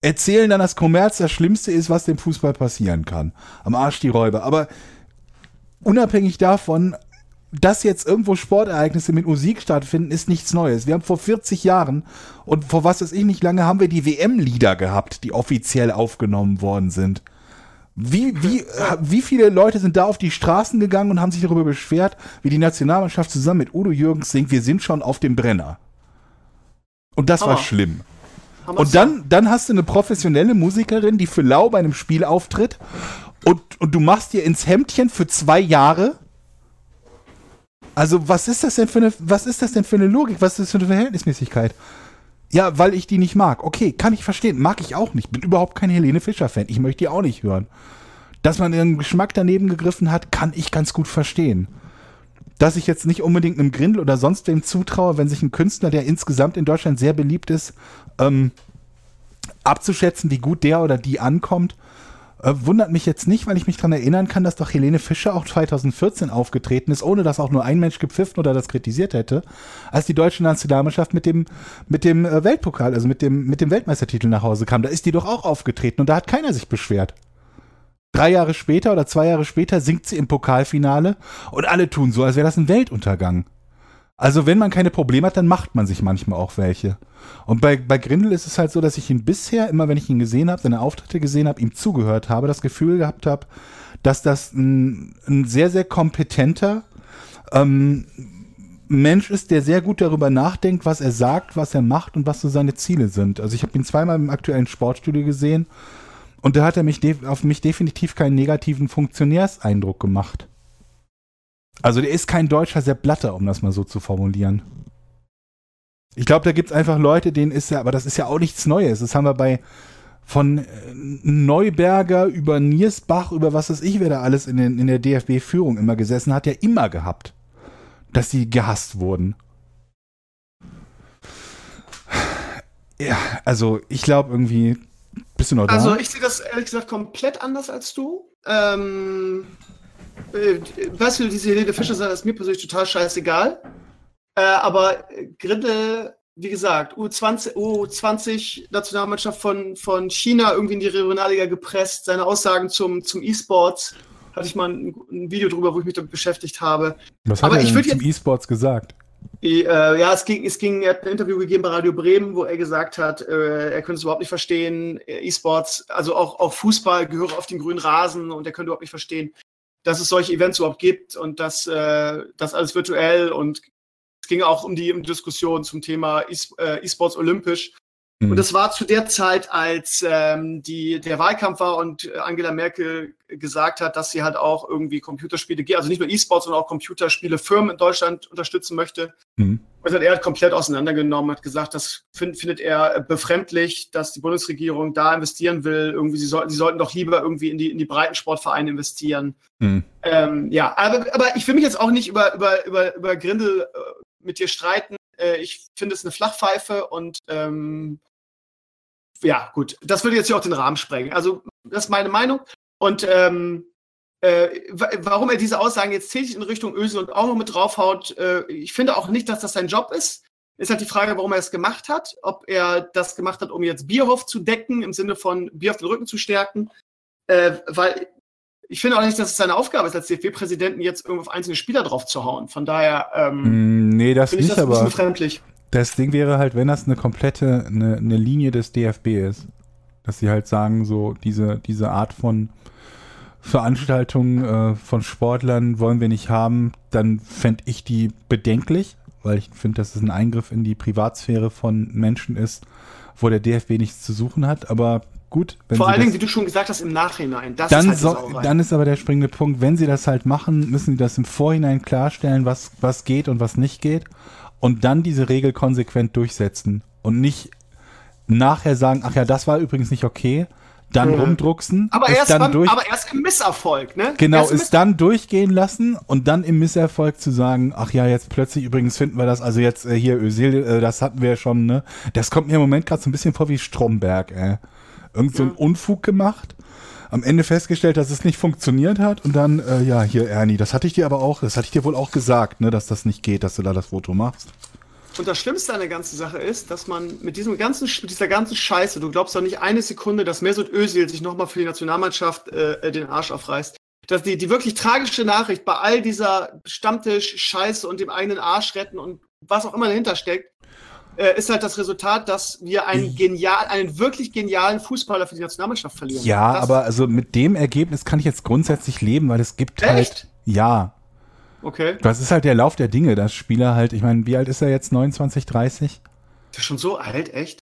erzählen dann, dass Kommerz das Schlimmste ist, was dem Fußball passieren kann. Am Arsch die Räuber. Aber unabhängig davon, dass jetzt irgendwo Sportereignisse mit Musik stattfinden, ist nichts Neues. Wir haben vor 40 Jahren und vor was weiß ich nicht lange haben wir die WM-Lieder gehabt, die offiziell aufgenommen worden sind. Wie, wie, wie viele Leute sind da auf die Straßen gegangen und haben sich darüber beschwert, wie die Nationalmannschaft zusammen mit Udo Jürgens singt, wir sind schon auf dem Brenner. Und das Hammer. war schlimm. Hammer und dann, dann hast du eine professionelle Musikerin, die für Lau bei einem Spiel auftritt und, und du machst dir ins Hemdchen für zwei Jahre also, was ist das denn für eine, was ist das denn für eine Logik? Was ist das für eine Verhältnismäßigkeit? Ja, weil ich die nicht mag. Okay, kann ich verstehen. Mag ich auch nicht. Bin überhaupt kein Helene Fischer-Fan. Ich möchte die auch nicht hören. Dass man ihren Geschmack daneben gegriffen hat, kann ich ganz gut verstehen. Dass ich jetzt nicht unbedingt einem Grindel oder sonst wem zutraue, wenn sich ein Künstler, der insgesamt in Deutschland sehr beliebt ist, ähm, abzuschätzen, wie gut der oder die ankommt, äh, wundert mich jetzt nicht, weil ich mich daran erinnern kann, dass doch Helene Fischer auch 2014 aufgetreten ist, ohne dass auch nur ein Mensch gepfiffen oder das kritisiert hätte, als die deutsche Nationalmannschaft mit dem, mit dem äh, Weltpokal, also mit dem, mit dem Weltmeistertitel nach Hause kam. Da ist die doch auch aufgetreten und da hat keiner sich beschwert. Drei Jahre später oder zwei Jahre später singt sie im Pokalfinale und alle tun so, als wäre das ein Weltuntergang. Also wenn man keine Probleme hat, dann macht man sich manchmal auch welche. Und bei, bei Grindel ist es halt so, dass ich ihn bisher, immer wenn ich ihn gesehen habe, seine Auftritte gesehen habe, ihm zugehört habe, das Gefühl gehabt habe, dass das ein, ein sehr, sehr kompetenter ähm, Mensch ist, der sehr gut darüber nachdenkt, was er sagt, was er macht und was so seine Ziele sind. Also ich habe ihn zweimal im aktuellen Sportstudio gesehen und da hat er mich auf mich definitiv keinen negativen Funktionärseindruck gemacht. Also der ist kein deutscher Sepp Blatter, um das mal so zu formulieren. Ich glaube, da gibt es einfach Leute, denen ist ja, aber das ist ja auch nichts Neues. Das haben wir bei von äh, Neuberger über Niersbach, über was weiß ich, wer da alles in, den, in der DFB-Führung immer gesessen hat, ja immer gehabt, dass sie gehasst wurden. Ja, also ich glaube irgendwie, bist du noch da? Also ich sehe das ehrlich gesagt komplett anders als du. Ähm, äh, weißt du, diese Helene Fischer sagt, ist mir persönlich total scheißegal. Äh, aber Grindel, wie gesagt, U20, U20 Nationalmannschaft von, von China irgendwie in die Regionalliga gepresst, seine Aussagen zum, zum E-Sports. Hatte ich mal ein, ein, Video drüber, wo ich mich damit beschäftigt habe. Was hat aber er denn zum E-Sports gesagt? Äh, ja, es ging, es ging, er hat ein Interview gegeben bei Radio Bremen, wo er gesagt hat, äh, er könnte es überhaupt nicht verstehen, E-Sports, also auch, auch Fußball gehöre auf den grünen Rasen und er könnte überhaupt nicht verstehen, dass es solche Events überhaupt gibt und dass äh, das alles virtuell und es ging auch um die Diskussion zum Thema äh, E-Sports olympisch. Mhm. Und das war zu der Zeit, als ähm, die, der Wahlkampf war und Angela Merkel gesagt hat, dass sie halt auch irgendwie Computerspiele, also nicht nur E-Sports, sondern auch Computerspiele Firmen in Deutschland unterstützen möchte. Mhm. Und das hat er komplett auseinandergenommen, hat gesagt, das find, findet er befremdlich, dass die Bundesregierung da investieren will. Irgendwie, sie sollten, sie sollten doch lieber irgendwie in die, in die Breitensportvereine investieren. Mhm. Ähm, ja, aber, aber ich will mich jetzt auch nicht über, über, über, über Grindel äh, mit dir streiten. Äh, ich finde es eine Flachpfeife und ähm, ja, gut, das würde jetzt hier auch den Rahmen sprengen. Also, das ist meine Meinung. Und ähm, äh, warum er diese Aussagen jetzt tätig in Richtung Ösel und auch noch mit draufhaut, äh, ich finde auch nicht, dass das sein Job ist. Ist halt die Frage, warum er es gemacht hat. Ob er das gemacht hat, um jetzt Bierhoff zu decken, im Sinne von Bier auf den Rücken zu stärken. Äh, weil ich finde auch nicht, dass es seine Aufgabe ist, als DFB-Präsidenten jetzt irgendwo auf einzelne Spieler drauf zu hauen. Von daher, ähm, mm, nee, das nicht, das aber befremdlich. Das Ding wäre halt, wenn das eine komplette, eine, eine Linie des DFB ist, dass sie halt sagen, so diese, diese Art von Veranstaltungen äh, von Sportlern wollen wir nicht haben, dann fände ich die bedenklich, weil ich finde, dass es ein Eingriff in die Privatsphäre von Menschen ist, wo der DFB nichts zu suchen hat. Aber gut. Vor allen Dingen, wie du schon gesagt hast, im Nachhinein. Das dann, ist halt so, dann ist aber der springende Punkt, wenn sie das halt machen, müssen sie das im Vorhinein klarstellen, was, was geht und was nicht geht. Und dann diese Regel konsequent durchsetzen. Und nicht nachher sagen, ach ja, das war übrigens nicht okay, dann mhm. rumdrucksen, aber erst, dann beim, durch, aber erst im Misserfolg, ne? Genau, es dann durchgehen lassen und dann im Misserfolg zu sagen, ach ja, jetzt plötzlich übrigens finden wir das, also jetzt äh, hier Ösil, äh, das hatten wir ja schon, ne? Das kommt mir im Moment gerade so ein bisschen vor wie Stromberg, ey irgend so einen Unfug gemacht, am Ende festgestellt, dass es nicht funktioniert hat und dann, äh, ja, hier Ernie, das hatte ich dir aber auch, das hatte ich dir wohl auch gesagt, ne, dass das nicht geht, dass du da das Foto machst. Und das Schlimmste an der ganzen Sache ist, dass man mit diesem ganzen, mit dieser ganzen Scheiße, du glaubst doch nicht eine Sekunde, dass Mesut Özil sich nochmal für die Nationalmannschaft äh, den Arsch aufreißt. Dass die, die wirklich tragische Nachricht bei all dieser Stammtisch-Scheiße und dem eigenen Arsch retten und was auch immer dahinter steckt, äh, ist halt das Resultat, dass wir einen genial, einen wirklich genialen Fußballer für die Nationalmannschaft verlieren. Ja, das aber also mit dem Ergebnis kann ich jetzt grundsätzlich leben, weil es gibt halt Echt? halt. Ja. Okay. Das ist halt der Lauf der Dinge, dass Spieler halt, ich meine, wie alt ist er jetzt? 29, 30? Der ist schon so alt, echt?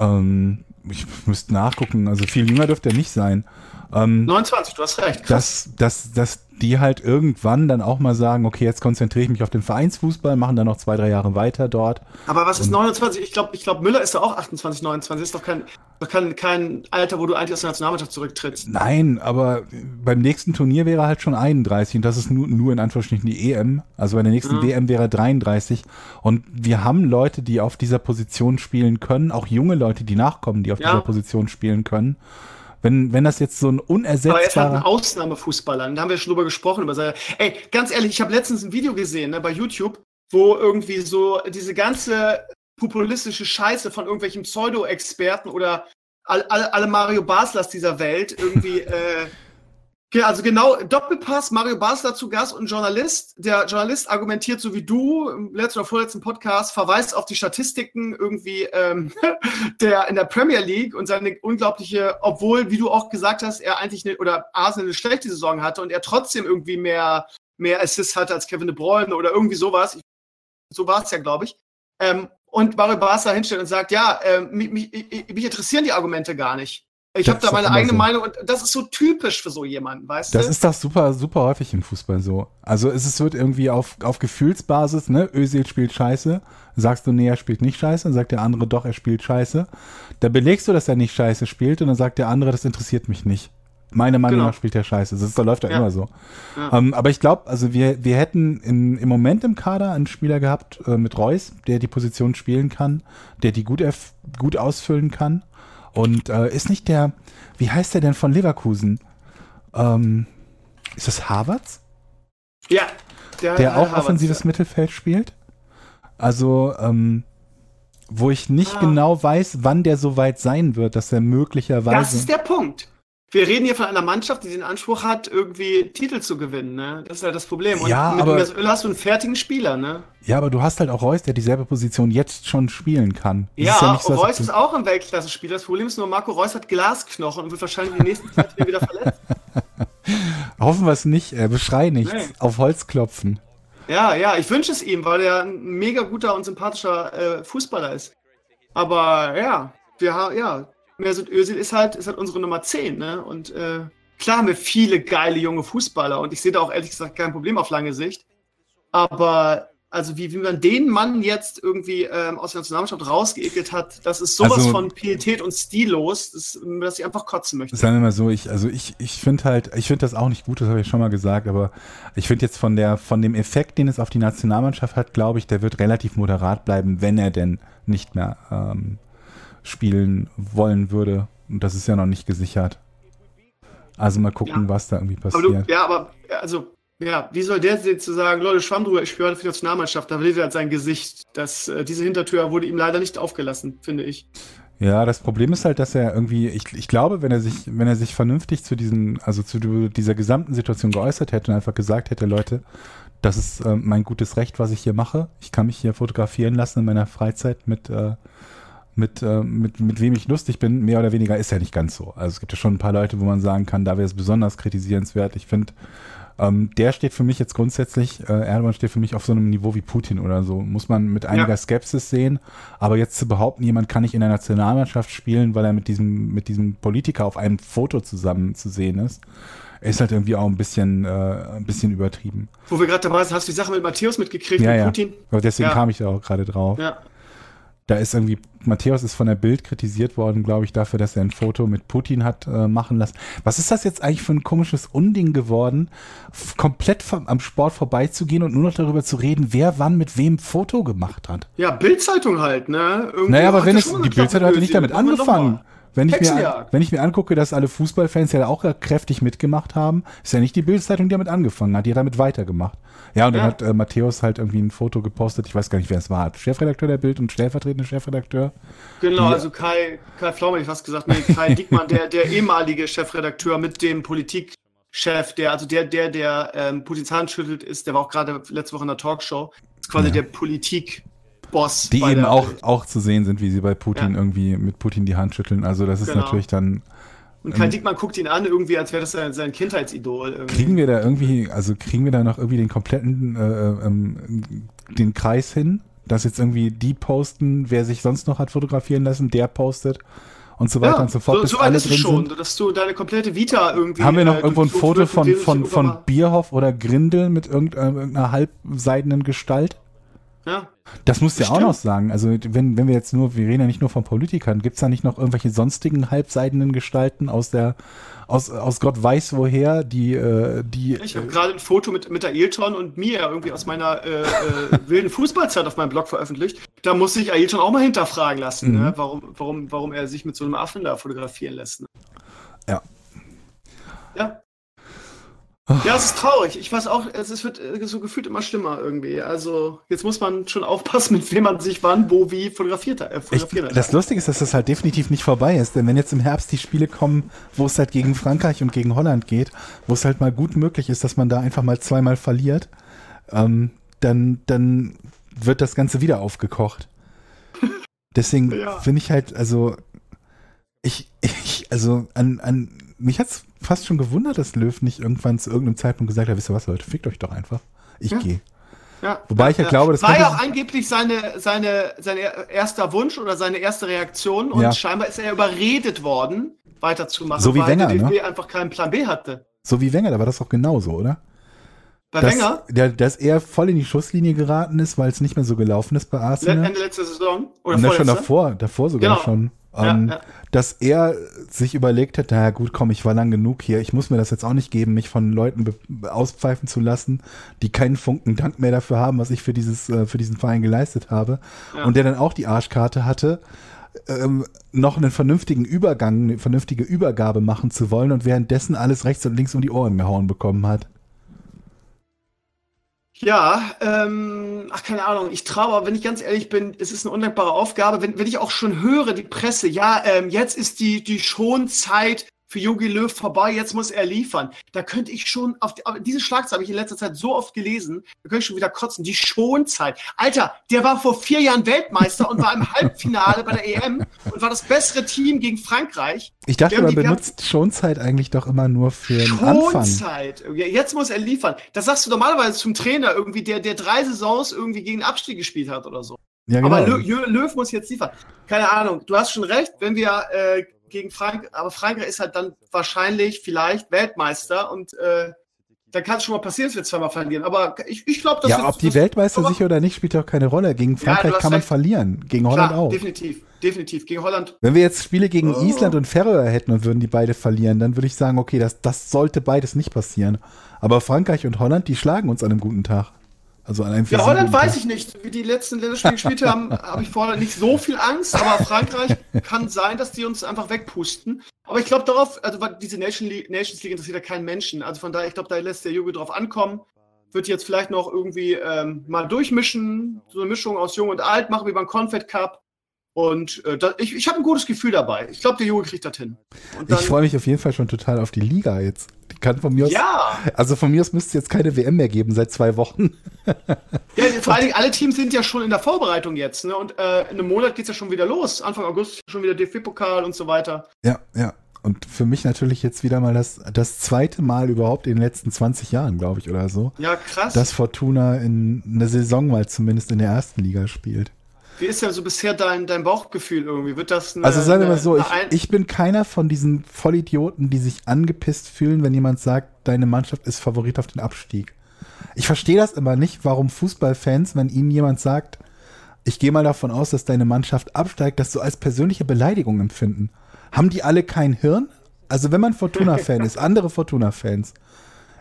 Ähm, ich müsste nachgucken, also viel jünger dürfte er nicht sein. Ähm, 29, du hast recht. Krass. Dass, dass, dass die halt irgendwann dann auch mal sagen, okay, jetzt konzentriere ich mich auf den Vereinsfußball, machen dann noch zwei, drei Jahre weiter dort. Aber was ist 29? Ich glaube, ich glaub, Müller ist ja auch 28, 29. Ist doch kein, doch kein, kein Alter, wo du eigentlich aus der Nationalmannschaft zurücktrittst. Nein, aber beim nächsten Turnier wäre er halt schon 31 und das ist nur, nur in Anführungsstrichen die EM. Also bei der nächsten mhm. WM wäre er 33. Und wir haben Leute, die auf dieser Position spielen können, auch junge Leute, die nachkommen, die auf ja. dieser Position spielen können. Wenn, wenn das jetzt so ein unersetzbarer... Aber er ist halt ein Ausnahmefußballer. Da haben wir schon drüber gesprochen. Über seine, ey, ganz ehrlich, ich habe letztens ein Video gesehen ne, bei YouTube, wo irgendwie so diese ganze populistische Scheiße von irgendwelchen Pseudo-Experten oder alle, alle Mario Baslers dieser Welt irgendwie [laughs] äh, also genau, Doppelpass, Mario Basler zu Gast und Journalist. Der Journalist argumentiert so wie du im letzten oder vorletzten Podcast, verweist auf die Statistiken irgendwie ähm, [laughs] der in der Premier League und seine unglaubliche, obwohl, wie du auch gesagt hast, er eigentlich eine, oder Arsenal eine schlechte Saison hatte und er trotzdem irgendwie mehr mehr Assists hatte als Kevin De Bruyne oder irgendwie sowas. So war es ja, glaube ich. Ähm, und Mario Barca hinstellt und sagt, ja, äh, mich, mich, mich, interessieren die Argumente gar nicht. Ich habe da meine eigene so. Meinung und das ist so typisch für so jemanden, weißt das du? Das ist doch super, super häufig im Fußball so. Also es, wird irgendwie auf, auf Gefühlsbasis, ne? Özil spielt scheiße, sagst du, nee, er spielt nicht scheiße, dann sagt der andere, doch, er spielt scheiße. Da belegst du, dass er nicht scheiße spielt und dann sagt der andere, das interessiert mich nicht. Meiner Meinung genau. nach spielt der scheiße. Das, ist, das läuft ja, ja. immer so. Ja. Ähm, aber ich glaube, also wir, wir hätten in, im Moment im Kader einen Spieler gehabt äh, mit Reus, der die Position spielen kann, der die gut, gut ausfüllen kann. Und äh, ist nicht der, wie heißt der denn von Leverkusen? Ähm, ist das Harvards? Ja. Der, der auch Harvards, offensives ja. Mittelfeld spielt. Also, ähm, wo ich nicht ah. genau weiß, wann der so weit sein wird, dass er möglicherweise. Das ist der Punkt wir reden hier von einer Mannschaft, die den Anspruch hat, irgendwie Titel zu gewinnen. Ne? Das ist halt das Problem. Und ja, mit aber, Öl hast du einen fertigen Spieler. Ne? Ja, aber du hast halt auch Reus, der dieselbe Position jetzt schon spielen kann. Das ja, ist ja so, Reus ist auch ein Weltklasse-Spieler. Das Problem ist nur, Marco Reus hat Glasknochen und wird wahrscheinlich in den nächsten Zeit wieder verletzt. [laughs] Hoffen wir es nicht. Äh, beschrei nichts. Nee. Auf Holz klopfen. Ja, ja, ich wünsche es ihm, weil er ein mega guter und sympathischer äh, Fußballer ist. Aber ja, wir haben, ja, Mesut Özil ist halt, ist halt unsere Nummer 10, ne? Und äh, klar haben wir viele geile junge Fußballer und ich sehe da auch ehrlich gesagt kein Problem auf lange Sicht. Aber also wie, wie man den Mann jetzt irgendwie ähm, aus der Nationalmannschaft rausgeekelt hat, das ist sowas also, von Pietät und stillos, das, dass ich einfach kotzen möchte. Sagen wir mal so, ich, also ich, ich finde halt, ich finde das auch nicht gut, das habe ich schon mal gesagt, aber ich finde jetzt von der, von dem Effekt, den es auf die Nationalmannschaft hat, glaube ich, der wird relativ moderat bleiben, wenn er denn nicht mehr ähm, spielen wollen würde. Und das ist ja noch nicht gesichert. Also mal gucken, ja. was da irgendwie passiert. Aber du, ja, aber also, ja, wie soll der jetzt zu sagen, Leute, schwamm drüber, ich spiele heute für die Nationalmannschaft, da verliert er halt sein Gesicht. Das, äh, diese Hintertür wurde ihm leider nicht aufgelassen, finde ich. Ja, das Problem ist halt, dass er irgendwie, ich, ich glaube, wenn er sich, wenn er sich vernünftig zu diesen, also zu dieser gesamten Situation geäußert hätte und einfach gesagt hätte, Leute, das ist äh, mein gutes Recht, was ich hier mache. Ich kann mich hier fotografieren lassen in meiner Freizeit mit äh, mit, äh, mit, mit wem ich lustig bin, mehr oder weniger ist ja nicht ganz so. Also es gibt ja schon ein paar Leute, wo man sagen kann, da wäre es besonders kritisierenswert. Ich finde, ähm, der steht für mich jetzt grundsätzlich, äh, Erdogan steht für mich auf so einem Niveau wie Putin oder so. Muss man mit einiger ja. Skepsis sehen. Aber jetzt zu behaupten, jemand kann nicht in der Nationalmannschaft spielen, weil er mit diesem, mit diesem Politiker auf einem Foto zusammen zu sehen ist, ist halt irgendwie auch ein bisschen, äh, ein bisschen übertrieben. Wo wir gerade dabei sind, hast du die Sache mit Matthäus mitgekriegt, ja, mit ja. Putin? Aber deswegen ja. kam ich da auch gerade drauf. Ja. Da ist irgendwie, Matthäus ist von der Bild kritisiert worden, glaube ich, dafür, dass er ein Foto mit Putin hat äh, machen lassen. Was ist das jetzt eigentlich für ein komisches Unding geworden, komplett vom, am Sport vorbeizugehen und nur noch darüber zu reden, wer wann mit wem Foto gemacht hat? Ja, Bildzeitung halt, ne? Irgendwie naja, aber wenn es, die Bildzeitung hat ja nicht damit angefangen. Wenn ich, mir, wenn ich mir angucke, dass alle Fußballfans ja auch kräftig mitgemacht haben, ist ja nicht die Bildzeitung, die damit angefangen hat, die hat damit weitergemacht. Ja, und dann hat äh, Matthäus halt irgendwie ein Foto gepostet, ich weiß gar nicht, wer es war, Chefredakteur der Bild und stellvertretender Chefredakteur. Genau, die, also Kai, Kai Pflaume, ich fast gesagt, nee, Kai [laughs] Dickmann, der, der ehemalige Chefredakteur mit dem Politikchef, der, also der, der, der ähm, Putins Hand schüttelt, ist, der war auch gerade letzte Woche in der Talkshow, ist quasi ja. der Politik- Boss. Die eben auch, auch zu sehen sind, wie sie bei Putin ja. irgendwie mit Putin die Hand schütteln. Also das ist genau. natürlich dann. Und ähm, Diekmann guckt ihn an, irgendwie, als wäre das sein, sein Kindheitsidol. Irgendwie. Kriegen wir da irgendwie, also kriegen wir da noch irgendwie den kompletten, äh, äh ähm, den Kreis hin, dass jetzt irgendwie die posten, wer sich sonst noch hat fotografieren lassen, der postet und so weiter ja, und so fort. So, so weit ist es schon, sind. dass du deine komplette Vita irgendwie. Haben wir noch äh, irgendwo ein Foto von, von, von Bierhoff oder Grindel mit irgendeiner halbseidenen Gestalt? Ja. Das musst du ja auch noch sagen. Also wenn, wenn wir jetzt nur, wir reden ja nicht nur von Politikern, gibt es da nicht noch irgendwelche sonstigen halbseidenen Gestalten aus der, aus, aus Gott weiß woher, die, äh, die. Ich habe gerade ein Foto mit, mit der Ailton und mir irgendwie aus meiner äh, äh, wilden Fußballzeit auf meinem Blog veröffentlicht. Da muss sich Ailton auch mal hinterfragen lassen, ne? mhm. ne? warum, warum, warum er sich mit so einem Affen da fotografieren lässt. Ne? Ja. Ja. Ja, es ist traurig. Ich weiß auch, es wird äh, so gefühlt immer schlimmer irgendwie. Also jetzt muss man schon aufpassen, [laughs] mit wem man sich wann, wo, wie fotografiert, äh, fotografiert ich, Das Lustige ist, dass das halt definitiv nicht vorbei ist. Denn wenn jetzt im Herbst die Spiele kommen, wo es halt gegen Frankreich und gegen Holland geht, wo es halt mal gut möglich ist, dass man da einfach mal zweimal verliert, ähm, dann, dann wird das Ganze wieder aufgekocht. [laughs] Deswegen ja. finde ich halt, also ich, ich also an, an mich hat's fast schon gewundert, dass Löw nicht irgendwann zu irgendeinem Zeitpunkt gesagt hat, wisst ihr was, Leute, fickt euch doch einfach. Ich Ja. gehe. Ja, Wobei ich ja glaube, das war ja auch angeblich seine, seine, sein erster Wunsch oder seine erste Reaktion und Ja. scheinbar ist er überredet worden, weiterzumachen, So wie weil Wenger, der DFB ne? einfach keinen Plan B hatte. So wie Wenger, da war das doch genauso, oder? Bei dass, Wenger, Der, dass er voll in die Schusslinie geraten ist, weil es nicht mehr so gelaufen ist bei Arsenal. Ende letzter Saison oder Und das schon davor, davor sogar Genau. schon. Ja, Ähm, ja. Dass er sich überlegt hat, naja gut, komm, ich war lang genug hier, ich muss mir das jetzt auch nicht geben, mich von Leuten auspfeifen zu lassen, die keinen Funken Dank mehr dafür haben, was ich für dieses, äh, für diesen Verein geleistet habe. Ja. Und der dann auch die Arschkarte hatte, ähm, noch einen vernünftigen Übergang, eine vernünftige Übergabe machen zu wollen und währenddessen alles rechts und links um die Ohren gehauen bekommen hat. Ja, ähm, ach, keine Ahnung. Ich traue, aber wenn ich ganz ehrlich bin, es ist eine undankbare Aufgabe. Wenn, wenn ich auch schon höre, die Presse, ja, ähm, jetzt ist die, die Schonzeit für Jogi Löw vorbei, jetzt muss er liefern. Da könnte ich schon, auf, die, auf diese Schlagzeile habe ich in letzter Zeit so oft gelesen, da könnte ich schon wieder kotzen. Die Schonzeit. Alter, der war vor vier Jahren Weltmeister und war im Halbfinale bei der EM und war das bessere Team gegen Frankreich. Ich dachte, man benutzt Schonzeit eigentlich doch immer nur für den Anfang. Schonzeit. Jetzt muss er liefern. Das sagst du normalerweise zum Trainer irgendwie, der, der drei Saisons irgendwie gegen Abstieg gespielt hat oder so. Ja, genau. Aber Lö Löw muss jetzt liefern. Keine Ahnung. Du hast schon recht, wenn wir äh, gegen Frank, aber Frankreich ist halt dann wahrscheinlich vielleicht Weltmeister und äh, dann kann es schon mal passieren, dass wir zweimal verlieren. Aber ich, ich glaube, dass ja, ob die Weltmeister aber- sicher oder nicht, spielt doch keine Rolle. Gegen Frankreich hast kann man recht. verlieren. Gegen Holland Klar, auch. definitiv, definitiv. Gegen Holland. Wenn wir jetzt Spiele gegen Oh. Island und Färöer hätten und würden die beide verlieren, dann würde ich sagen, okay, das, das sollte beides nicht passieren. Aber Frankreich und Holland, die schlagen uns an einem guten Tag. Also an einem für Ja, Holland weiß ich nicht. Wie die letzten Länderspiele gespielt haben, [laughs] habe ich vorher nicht so viel Angst. Aber Frankreich kann sein, dass die uns einfach wegpusten. Aber ich glaube darauf, also diese Nation League, Nations League interessiert ja keinen Menschen. Also von daher, ich glaube, da lässt der Junge drauf ankommen. Wird jetzt vielleicht noch irgendwie ähm, mal durchmischen. So eine Mischung aus Jung und Alt, machen wie beim Confed Cup. Und äh, da, ich, ich habe ein gutes Gefühl dabei. Ich glaube, der Junge kriegt das hin. Und Ich freue mich auf jeden Fall schon total auf die Liga jetzt. Die kann von mir aus, ja, also von mir aus müsste es jetzt keine WM mehr geben seit zwei Wochen. [laughs] Ja, vor allen Dingen, alle Teams sind ja schon in der Vorbereitung jetzt, ne? Und äh, in einem Monat geht's ja schon wieder los. Anfang August schon wieder DFB-Pokal und so weiter. Ja, ja. Und für mich natürlich jetzt wieder mal das, das zweite Mal überhaupt in den letzten 20 Jahren, glaube ich, oder so, Ja, krass. dass Fortuna in einer Saison mal zumindest in der ersten Liga spielt. Wie ist denn so bisher dein, dein Bauchgefühl irgendwie? Wird das eine, Also sagen wir mal so, ich, ich bin keiner von diesen Vollidioten, die sich angepisst fühlen, wenn jemand sagt, deine Mannschaft ist Favorit auf den Abstieg. Ich verstehe das immer nicht, warum Fußballfans, wenn ihnen jemand sagt, ich gehe mal davon aus, dass deine Mannschaft absteigt, das so als persönliche Beleidigung empfinden. Haben die alle kein Hirn? Also wenn man Fortuna-Fan [laughs] ist, andere Fortuna-Fans,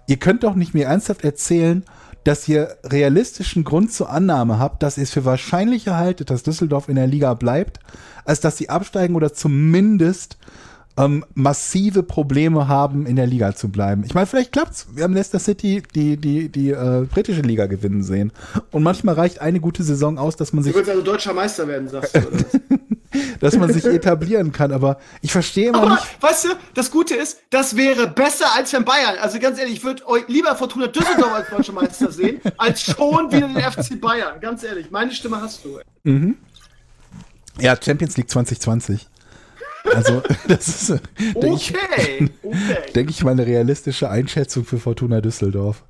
ihr könnt doch nicht mir ernsthaft erzählen, dass ihr realistischen Grund zur Annahme habt, dass ihr es für wahrscheinlicher haltet, dass Düsseldorf in der Liga bleibt, als dass sie absteigen oder zumindest ähm, massive Probleme haben, in der Liga zu bleiben. Ich meine, vielleicht klappt's. Wir haben Leicester City die, die, die äh, britische Liga gewinnen sehen. Und manchmal reicht eine gute Saison aus, dass man Du sich, willst also deutscher Meister werden, sagst du. Oder? [laughs] dass man sich etablieren kann. Aber ich verstehe immer Aber nicht. weißt du, das Gute ist, das wäre besser als wenn Bayern. Also ganz ehrlich, ich würde euch lieber Fortuna Düsseldorf als deutscher Meister sehen, als schon wieder den FC Bayern. Ganz ehrlich, meine Stimme hast du. ey. Ja, Champions League 2020. Also, [laughs] das ist, äh, denke ich, Okay, okay. [laughs] denke ich mal, eine realistische Einschätzung für Fortuna Düsseldorf.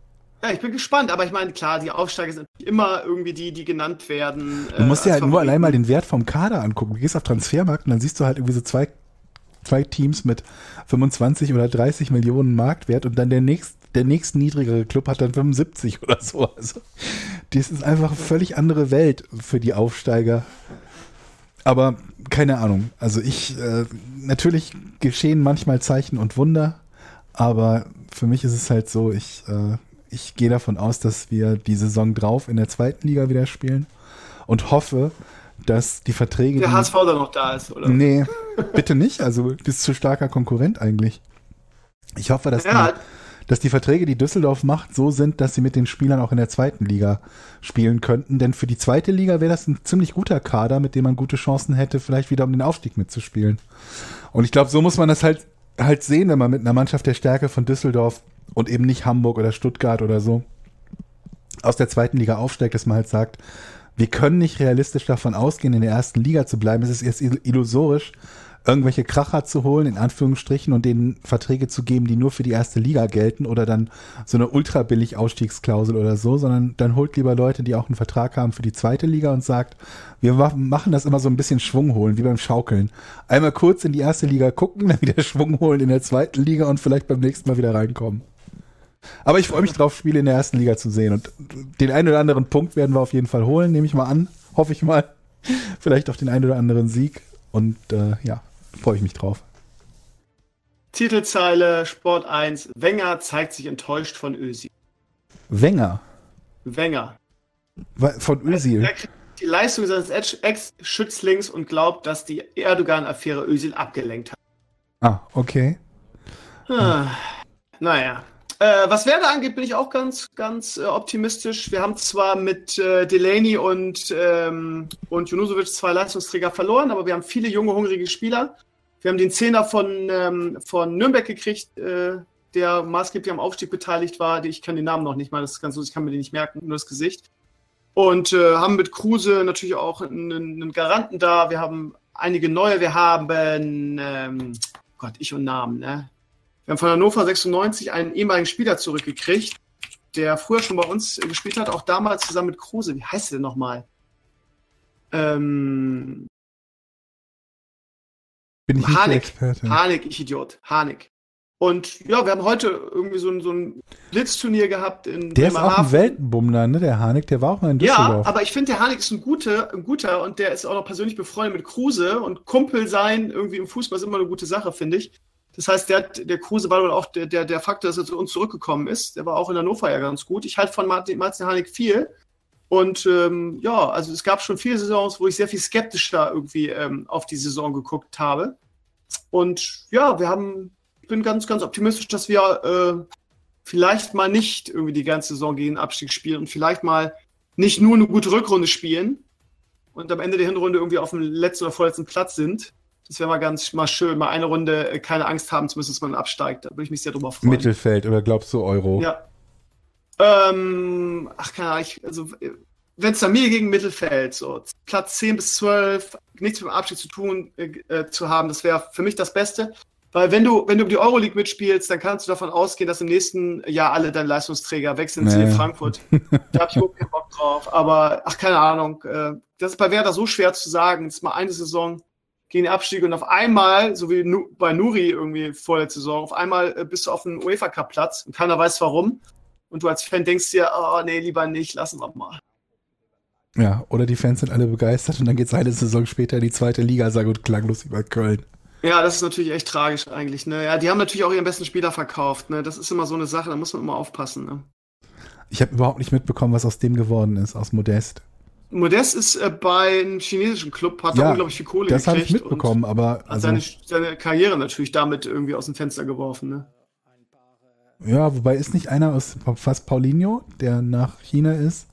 Ja, ich bin gespannt, aber ich meine, klar, die Aufsteiger sind immer irgendwie die, die genannt werden. Du musst dir äh, halt als nur allein mal den Wert vom Kader angucken. Du gehst auf Transfermarkt und dann siehst du halt irgendwie so zwei, zwei Teams mit 25 oder 30 Millionen Marktwert und dann der nächst, der nächst niedrigere Club hat dann 75 oder so. Also, das ist einfach eine völlig andere Welt für die Aufsteiger. Aber keine Ahnung. Also ich, äh, natürlich geschehen manchmal Zeichen und Wunder, aber für mich ist es halt so, ich, äh, ich gehe davon aus, dass wir die Saison drauf in der zweiten Liga wieder spielen und hoffe, dass die Verträge. Der HSV da noch da ist, oder? Nee, bitte nicht. Also, du bist zu starker Konkurrent eigentlich. Ich hoffe, dass, Ja, die, dass die Verträge, die Düsseldorf macht, so sind, dass sie mit den Spielern auch in der zweiten Liga spielen könnten. Denn für die zweite Liga wäre das ein ziemlich guter Kader, mit dem man gute Chancen hätte, vielleicht wieder um den Aufstieg mitzuspielen. Und ich glaube, so muss man das halt, halt sehen, wenn man mit einer Mannschaft der Stärke von Düsseldorf und eben nicht Hamburg oder Stuttgart oder so aus der zweiten Liga aufsteigt, dass man halt sagt, wir können nicht realistisch davon ausgehen, in der ersten Liga zu bleiben. Es ist erst illusorisch, irgendwelche Kracher zu holen, in Anführungsstrichen, und denen Verträge zu geben, die nur für die erste Liga gelten oder dann so eine ultra billig Ausstiegsklausel oder so, sondern dann holt lieber Leute, die auch einen Vertrag haben für die zweite Liga und sagt, wir machen das immer so ein bisschen Schwung holen, wie beim Schaukeln. Einmal kurz in die erste Liga gucken, [laughs] dann wieder Schwung holen in der zweiten Liga und vielleicht beim nächsten Mal wieder reinkommen. Aber ich freue mich drauf, Spiele in der ersten Liga zu sehen. Und den einen oder anderen Punkt werden wir auf jeden Fall holen, nehme ich mal an. Hoffe ich mal. Vielleicht auch den einen oder anderen Sieg. Und äh, ja, freue ich mich drauf. Titelzeile Sport 1. Wenger zeigt sich enttäuscht von Ösi. Wenger? Wenger. Von Özil? Die Leistung seines Ex-Schützlings und glaubt, dass die Erdogan-Affäre Özil abgelenkt hat. Ah, okay. Ah, naja. Äh, was Werder angeht, bin ich auch ganz, ganz äh, optimistisch. Wir haben zwar mit äh, Delaney und, ähm, und Junusovic zwei Leistungsträger verloren, aber wir haben viele junge, hungrige Spieler. Wir haben den Zehner von, ähm, von Nürnberg gekriegt, äh, der maßgeblich am Aufstieg beteiligt war. Ich kann den Namen noch nicht mal, das ist ganz so, ich kann mir den nicht merken, nur das Gesicht. Und äh, haben mit Kruse natürlich auch einen, einen, Garanten da. Wir haben einige neue. Wir haben, ähm, Gott, ich und Namen, ne? Wir haben von Hannover 96 einen ehemaligen Spieler zurückgekriegt, der früher schon bei uns gespielt hat, auch damals zusammen mit Kruse. Wie heißt der denn nochmal? Ähm, Bin ich nicht Experte. Hanik, ich Idiot. Hanik. Und ja, wir haben heute irgendwie so ein, so ein Blitzturnier gehabt in Der ist auch ein Weltenbummler, ne? Der Hanik, der war auch mal in Düsseldorf. Ja, aber ich finde, der Hanik ist ein guter, ein guter und der ist auch noch persönlich befreundet mit Kruse und Kumpel sein irgendwie im Fußball ist immer eine gute Sache, finde ich. Das heißt, der, der Kruse war wohl auch der, der, der Faktor, dass er zu uns zurückgekommen ist. Der war auch in Hannover ja ganz gut. Ich halte von Martin, Martin Hanik viel. Und ähm, ja, also es gab schon viele Saisons, wo ich sehr viel skeptischer irgendwie ähm, auf die Saison geguckt habe. Und ja, wir haben, ich bin ganz, ganz optimistisch, dass wir äh, vielleicht mal nicht irgendwie die ganze Saison gegen Abstieg spielen und vielleicht mal nicht nur eine gute Rückrunde spielen und am Ende der Hinrunde irgendwie auf dem letzten oder vorletzten Platz sind, das wäre mal ganz mal schön, mal eine Runde äh, keine Angst haben zu müssen, dass man absteigt. Da würde ich mich sehr drüber freuen. Mittelfeld oder glaubst du Euro? Ja. Ähm, ach, keine Ahnung, also wenn es da mir gegen Mittelfeld, so Platz 10 bis 12, nichts mit dem Abschied zu tun äh, äh, zu haben, das wäre für mich das Beste. Weil wenn du, wenn du um die Euroleague mitspielst, dann kannst du davon ausgehen, dass im nächsten Jahr alle deine Leistungsträger wechseln nee. zu Frankfurt. da habe ich überhaupt keinen Bock drauf. Aber, ach, keine Ahnung. Äh, das ist bei Werder so schwer zu sagen. Das ist mal eine Saison gegen den Abstieg und auf einmal, so wie bei Nuri irgendwie vor der Saison, auf einmal äh, bist du auf einem UEFA Cup Platz und keiner weiß warum. Und du als Fan denkst dir, oh nee, lieber nicht, lassen wir mal. Ja, oder die Fans sind alle begeistert und dann geht es eine Saison später in die zweite Liga, sag gut, klanglos über Köln. Ja, das ist natürlich echt tragisch eigentlich. Ne? Ja, die haben natürlich auch ihren besten Spieler verkauft. Ne? Das ist immer so eine Sache, da muss man immer aufpassen. Ne? Ich habe überhaupt nicht mitbekommen, was aus dem geworden ist, aus Modest. Modest ist äh, bei einem chinesischen Club, hat ja, da unglaublich viel Kohle das gekriegt. Das habe ich mitbekommen, aber. Also, hat seine, seine, Karriere natürlich damit irgendwie aus dem Fenster geworfen, ne? Ja, wobei ist nicht einer aus fast Paulinho, der nach China ist?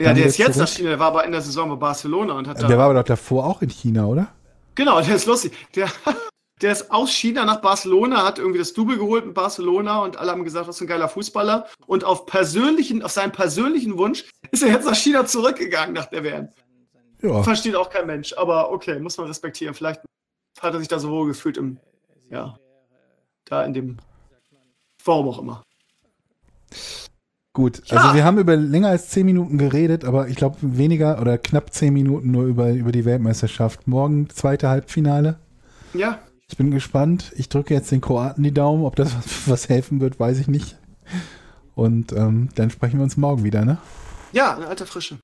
Ja, der ist jetzt zurück. nach China, der war aber in der Saison bei Barcelona und hat Der da, war aber doch davor auch in China, oder? Genau, der ist lustig. Der, [laughs] der ist aus China nach Barcelona, hat irgendwie das Double geholt in Barcelona und alle haben gesagt, was für ein geiler Fußballer. Und auf persönlichen, auf seinen persönlichen Wunsch ist er jetzt nach China zurückgegangen nach der WM. Ja. Versteht auch kein Mensch, aber okay, muss man respektieren. Vielleicht hat er sich da so wohl gefühlt im, ja, da in dem, warum auch immer. Gut, ja. also wir haben über länger als zehn Minuten geredet, aber ich glaube weniger oder knapp zehn Minuten nur über, über die Weltmeisterschaft. Morgen zweite Halbfinale. Ja. Ich bin gespannt. Ich drücke jetzt den Kroaten die Daumen. Ob das was, was helfen wird, weiß ich nicht. Und ähm, dann sprechen wir uns morgen wieder, ne? Ja, in alter Frische.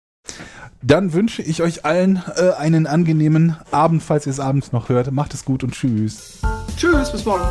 Dann wünsche ich euch allen äh, einen angenehmen Abend, falls ihr es abends noch hört. Macht es gut und tschüss. Tschüss, bis morgen.